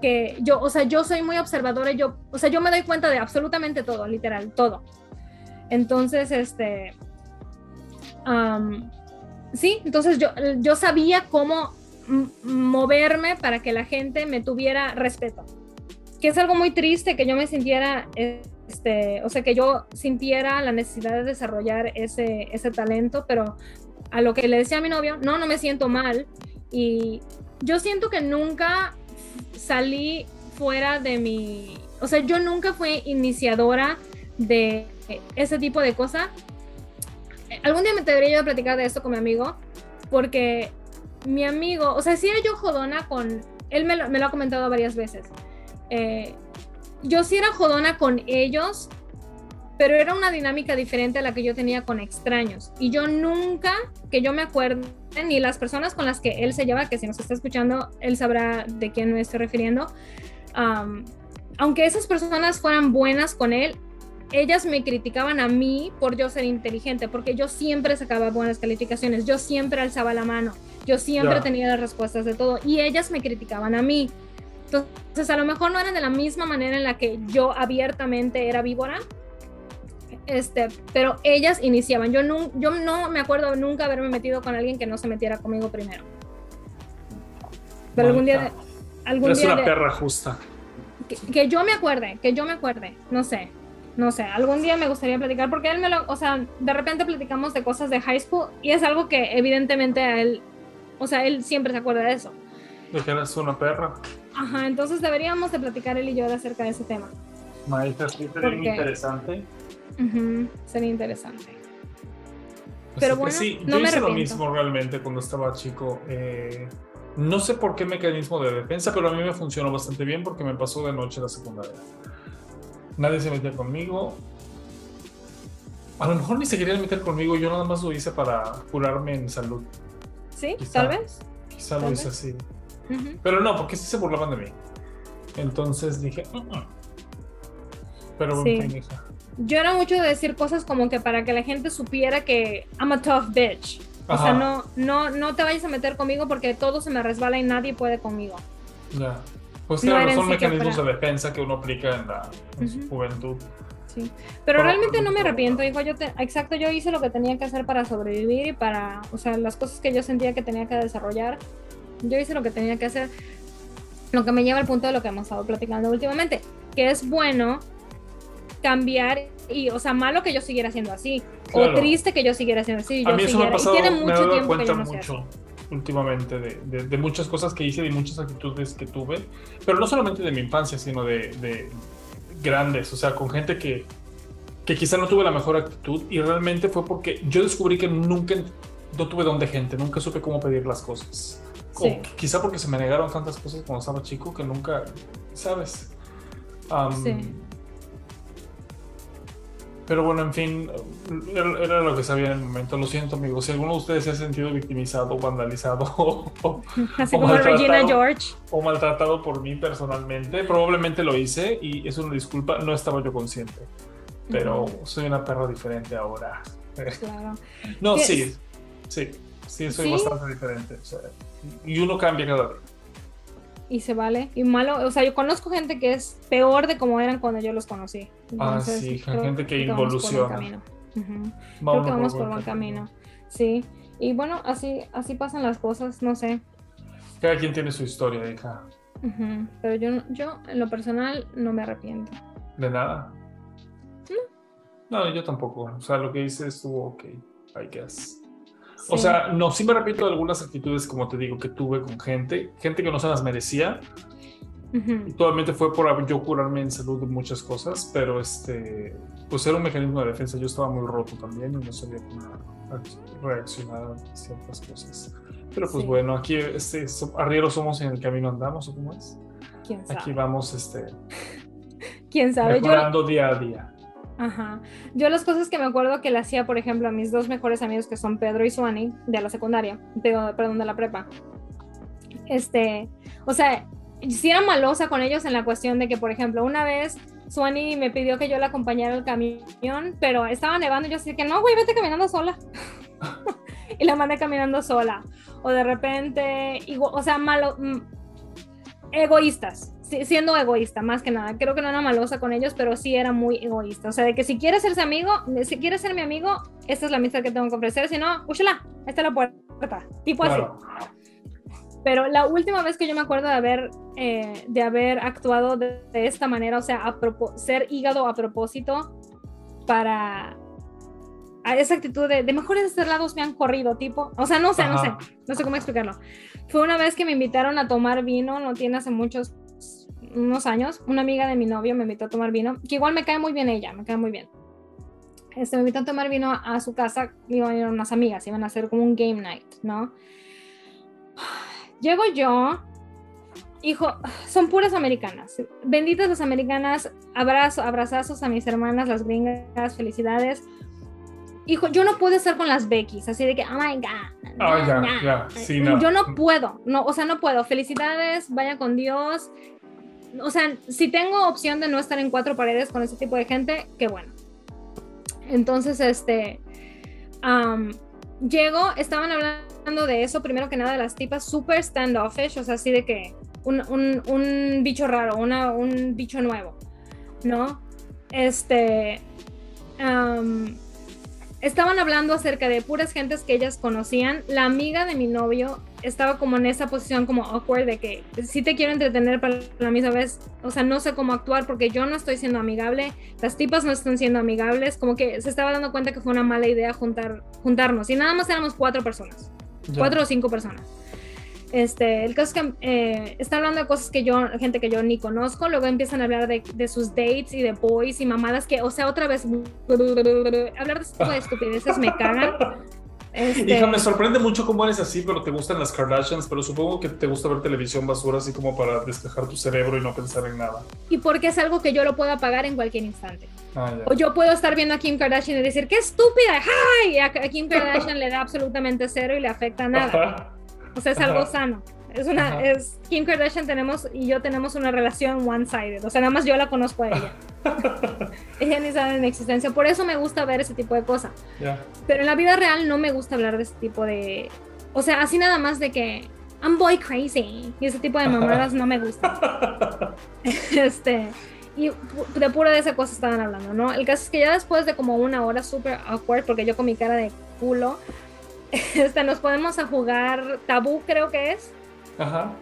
Que yo, o sea, yo soy muy observadora, yo, o sea, yo me doy cuenta de absolutamente todo, literal, todo. Entonces, este, sí, entonces yo, yo sabía cómo moverme para que la gente me tuviera respeto. Que es algo muy triste que yo me sintiera este, o sea, que yo sintiera la necesidad de desarrollar ese, ese talento, pero a lo que le decía a mi novio, no, no me siento mal. Y yo siento que nunca salí fuera de mi, o sea, yo nunca fui iniciadora de ese tipo de cosas. Algún día me debería yo platicar de esto con mi amigo, porque mi amigo, o sea, si era yo jodona con, él me lo, me lo ha comentado varias veces. Eh, yo sí era jodona con ellos, pero era una dinámica diferente a la que yo tenía con extraños. Y yo nunca, que yo me acuerde, ni las personas con las que él se lleva, que si nos está escuchando, él sabrá de quién me estoy refiriendo, aunque esas personas fueran buenas con él, ellas me criticaban a mí por yo ser inteligente, porque yo siempre sacaba buenas calificaciones, yo siempre alzaba la mano, yo siempre tenía las respuestas de todo, y ellas me criticaban a mí. Entonces, a lo mejor no eran de la misma manera en la que yo abiertamente era víbora, este, pero ellas iniciaban. Yo no, yo no me acuerdo nunca haberme metido con alguien que no se metiera conmigo primero. Pero algún día... Algún es una perra justa. Que, yo me acuerde, que yo me acuerde, no sé, no sé, algún día me gustaría platicar porque él me lo, o sea, de repente platicamos de cosas de high school y es algo que evidentemente a él, o sea, él siempre se acuerda de eso. De que eres una perra. Ajá, entonces deberíamos de platicar él y yo de acerca de ese tema. Maestra, sería interesante. sería interesante. Pues Pero bueno, sí, no yo hice lo mismo realmente cuando estaba chico. Eh, no sé por qué mecanismo de defensa, pero a mí me funcionó bastante bien porque me pasó de noche la secundaria. Nadie se metía conmigo. A lo mejor ni se querían meter conmigo, yo nada más lo hice para curarme en salud. ¿Sí? ¿Tal vez? Quizá lo hice así. Pero no, porque sí se burlaban de mí. Entonces dije, pero sí. hija. Yo era mucho de decir cosas como que para que la gente supiera que I'm a tough bitch. O sea, no, no, no te vayas a meter conmigo porque todo se me resbala y nadie puede conmigo. Ya. Pues claro, son mecanismos de defensa que uno aplica en la su juventud. Sí. Pero, realmente no me arrepiento, hijo. Yo exacto, yo hice lo que tenía que hacer para sobrevivir y para, o sea, las cosas que yo sentía que tenía que desarrollar yo hice lo que tenía que hacer. Lo que me lleva al punto de lo que hemos estado platicando últimamente, que es bueno cambiar y, o sea, malo que yo siguiera siendo así, o triste que yo siguiera siendo así. A mí eso me ha pasado, tiene mucho me he dado cuenta mucho últimamente de, de, muchas cosas que hice, y muchas actitudes que tuve, pero no solamente de mi infancia, sino de, de grandes, o sea, con gente que, que quizá no tuve la mejor actitud y realmente fue porque yo descubrí que nunca no tuve don de gente, nunca supe cómo pedir las cosas quizá porque se me negaron tantas cosas cuando estaba chico que nunca, ¿sabes? sí. Pero bueno, en fin, era, lo que sabía en el momento. Lo siento, amigos. Si alguno de ustedes se ha sentido victimizado, vandalizado o, Así como Regina George. O maltratado por mí personalmente, probablemente lo hice y es una disculpa. No estaba yo consciente. Pero soy una perra diferente ahora. Claro. no, sí, sí. Sí, soy bastante diferente. y uno cambia cada día. Y se vale. Y malo, o sea, yo conozco gente que es peor de como eran cuando yo los conocí. ah, sí, gente que involuciona. Creo que vamos por buen camino. Sí. Y bueno, así, así pasan las cosas, no sé. Cada quien tiene su historia, hija. Pero yo, yo, en lo personal, no me arrepiento. ¿De nada? No. No, yo tampoco. O sea, lo que hice estuvo ok, I guess. O sea, no, sí me repito algunas actitudes, como te digo, que tuve con gente, gente que no se las merecía. Y totalmente fue por yo curarme en salud de muchas cosas, pero este, pues era un mecanismo de defensa. Yo estaba muy roto también y no sabía cómo reaccionar a ciertas cosas. Pero pues bueno, aquí este, arrieros somos en el camino andamos, ¿o cómo es? ¿Quién sabe? Aquí vamos, este, ¿Quién sabe? Mejorando día a día. Ajá. Yo las cosas que me acuerdo que le hacía, por ejemplo, a mis dos mejores amigos que son Pedro y Suani, de la secundaria, de, perdón, de la prepa. Este, o sea, si era malosa con ellos en la cuestión de que, por ejemplo, una vez Suani me pidió que yo la acompañara al camión, pero estaba nevando y yo así que no, güey, vete caminando sola. y la mandé caminando sola. O de repente, o sea, malo, mm, egoístas siendo egoísta, más que nada. Creo que no era malosa con ellos, pero sí era muy egoísta. O sea, de que si quieres ser amigo, si quieres ser mi amigo, esta es la amistad que tengo que ofrecer. Si no, úchala, esta es la puerta. Tipo así. Pero la última vez que yo me acuerdo de haber, eh, de haber actuado de, esta manera, o sea, a ser hígado a propósito para a esa actitud de, de mejores lados me han corrido, tipo, o sea, no sé, no sé, no sé cómo explicarlo. Fue una vez que me invitaron a tomar vino, no tiene hace muchos, unos años, una amiga de mi novio me invitó a tomar vino, que igual me cae muy bien ella, me cae muy bien. Este, me invitó a tomar vino a, su casa, iban a ir unas amigas, iban a hacer como un game night, ¿no? Llego yo, hijo, son puras americanas. Benditas las americanas, abrazo, abrazazos a mis hermanas, las gringas, felicidades. Hijo, yo no puedo estar con las Beckys, así de que, oh my God. Oh, ya, ya, sí, no. Yo no puedo, no, o sea, no puedo. Felicidades, vaya con Dios. O sea, si tengo opción de no estar en cuatro paredes con ese tipo de gente, qué bueno. Entonces, este, llego, estaban hablando de eso, primero que nada, de las tipas super standoffish, o sea, así de que un, un, un bicho raro, una, un bicho nuevo, ¿no? Este, estaban hablando acerca de puras gentes que ellas conocían. La amiga de mi novio estaba como en esa posición como awkward de que sí te quiero entretener para la misma vez, o sea, no sé cómo actuar porque yo no estoy siendo amigable, las tipas no están siendo amigables, como que se estaba dando cuenta que fue una mala idea juntar, juntarnos y nada más éramos cuatro personas, cuatro o cinco personas. Este, el caso es que eh, está hablando de cosas que yo, gente que yo ni conozco, luego empiezan a hablar de, de sus dates y de boys y mamadas que, o sea, otra vez, hablar de estas estupideces me cagan. Este... Hija, me sorprende mucho cómo eres así, pero te gustan las Kardashians, pero supongo que te gusta ver televisión basura así como para despejar tu cerebro y no pensar en nada. Y porque es algo que yo lo puedo apagar en cualquier instante. Ah, o yo puedo estar viendo a Kim Kardashian y decir, ¡qué estúpida! ¡Ay! A Kim Kardashian le da absolutamente cero y le afecta nada. O sea, es algo sano. Es una, es Kim Kardashian tenemos y yo tenemos una relación one-sided. O sea, nada más yo la conozco a ella. ella ni sabe de mi existencia. Por eso me gusta ver ese tipo de cosas. Pero en la vida real no me gusta hablar de ese tipo de. O sea, así nada más de que I'm boy crazy. Y ese tipo de mamadas no me gusta. este. Y de pura de esa cosa estaban hablando, ¿no? El caso es que ya después de como una hora súper awkward, porque yo con mi cara de culo, este, nos podemos a jugar tabú, creo que es. Ajá.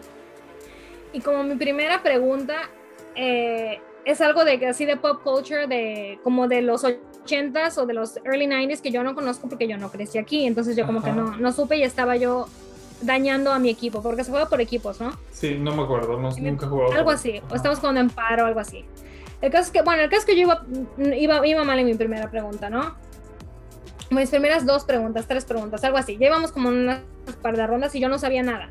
Y como mi primera pregunta eh, es algo de así de pop culture, de como de los 80s o de los early 90s que yo no conozco porque yo no crecí aquí. Entonces yo como que no, no supe y estaba yo dañando a mi equipo, porque se juega por equipos, ¿no? Sí, no me acuerdo, nunca he jugado. Algo así, o estamos jugando en paro algo así. El caso es que, bueno, el caso es que yo iba, iba, iba mal en mi primera pregunta, ¿no? Mis primeras dos preguntas, tres preguntas, algo así. Llevamos como unas par de rondas y yo no sabía nada.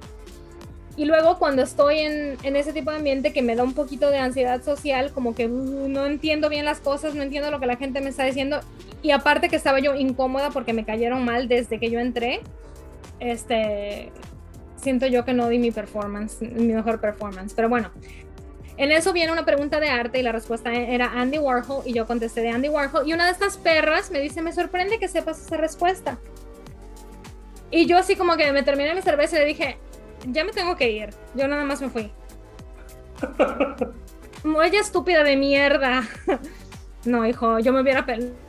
Y luego cuando estoy en, en, ese tipo de ambiente que me da un poquito de ansiedad social, como que uh, no entiendo bien las cosas, no entiendo lo que la gente me está diciendo. Y aparte que estaba yo incómoda porque me cayeron mal desde que yo entré, este, siento yo que no di mi performance, mi mejor performance. Pero bueno, en eso viene una pregunta de arte y la respuesta era Andy Warhol y yo contesté de Andy Warhol y una de estas perras me dice, me sorprende que sepas esa respuesta. Y yo así como que me terminé mi cerveza y le dije, ya me tengo que ir. Yo nada más me fui. Ella estúpida de mierda. No, hijo, yo me hubiera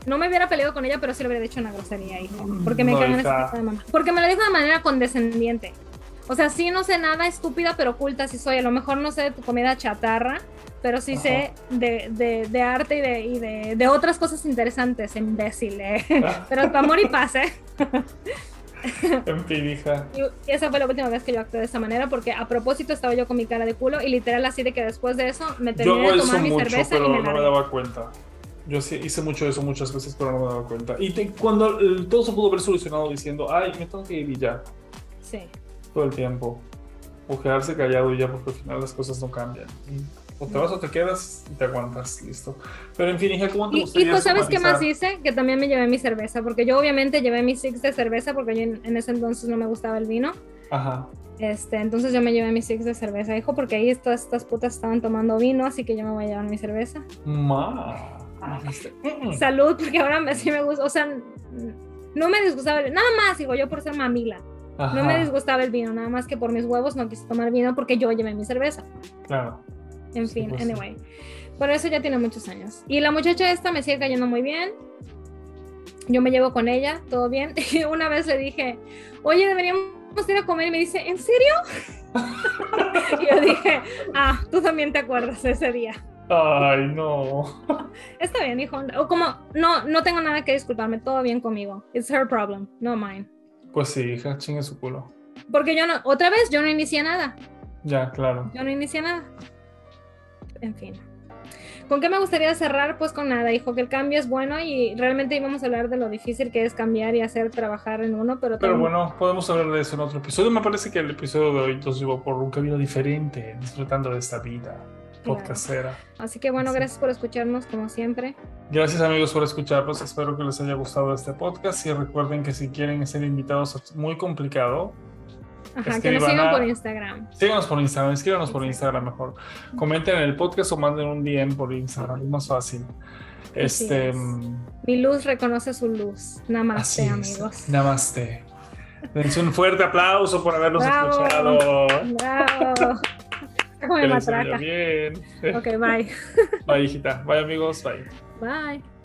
no me hubiera peleado con ella, pero sí le hubiera dicho una grosería, hijo. Porque me esa Porque me lo dijo de manera condescendiente. O sea, sí no sé nada estúpida, pero oculta sí soy. A lo mejor no sé de tu comida chatarra, pero sí sé de, de, de, arte y, de, y de, de, otras cosas interesantes, imbécil. ¿eh? pero tu amor y paz, ¿eh? en fin, hija. Y esa fue la última vez que yo actué de esa manera, porque a propósito estaba yo con mi cara de culo y literal así de que después de eso me terminé de tomar mi mucho, cerveza pero y me no me daba cuenta. Yo sí hice mucho eso muchas veces, pero no me daba cuenta. Y cuando todo se pudo haber solucionado diciendo, ay, me tengo que ir y ya. Sí todo el tiempo. O quedarse callado y ya, porque al final las cosas no cambian. O te vas o te quedas y te aguantas, listo. Pero en fin, hija, ¿cómo te gustaría Y, pues, ¿sabes qué más hice? Que también me llevé mi cerveza, porque yo obviamente llevé mi six de cerveza, porque yo en, ese entonces no me gustaba el vino. Ajá. Este, entonces yo me llevé mi six de cerveza, hijo, porque ahí todas estas putas estaban tomando vino, así que yo me voy a llevar mi cerveza. Ma. Salud, porque ahora sí me gusta, o sea, no me disgustaba, nada más, digo yo por ser mamila. No me disgustaba el vino, nada más que por mis huevos no quise tomar vino porque yo llevé mi cerveza. Claro. En fin, pues anyway. Por eso ya tiene muchos años. Y la muchacha esta me sigue cayendo muy bien. Yo me llevo con ella, todo bien. Y una vez le dije, oye, deberíamos ir a comer. Y me dice, ¿en serio? y yo dije, ah, tú también te acuerdas de ese día. Ay, no. Está bien, hijo. O como, no, no tengo nada que disculparme, todo bien conmigo. It's her problem, no mine. Pues sí, hija, chingue su culo. Porque yo no, otra vez, yo no inicié nada. Ya, claro. Yo no inicié nada. En fin. ¿Con qué me gustaría cerrar? Pues con nada, hijo, que el cambio es bueno y realmente íbamos a hablar de lo difícil que es cambiar y hacer trabajar en uno, pero... Pero también- bueno, podemos hablar de eso en otro episodio. Me parece que el episodio de hoy nos llevó por un camino diferente, disfrutando de esta vida podcastera. Así que bueno, gracias por escucharnos como siempre. Gracias amigos por escucharnos. Espero que les haya gustado este podcast. Y recuerden que si quieren ser invitados es muy complicado. Ajá, que nos sigan a- por Instagram. Síganos por Instagram, escríbanos por Instagram mejor. Comenten en el podcast o manden un DM por Instagram, es más fácil. Este, es. mm, Mi luz reconoce su luz. Namaste, amigos. Namaste. Dense un fuerte aplauso por habernos Bravo. escuchado. Bravo. Como vaya matraca. bien. Ok, bye. Bye, hijita. Bye, amigos. Bye. Bye.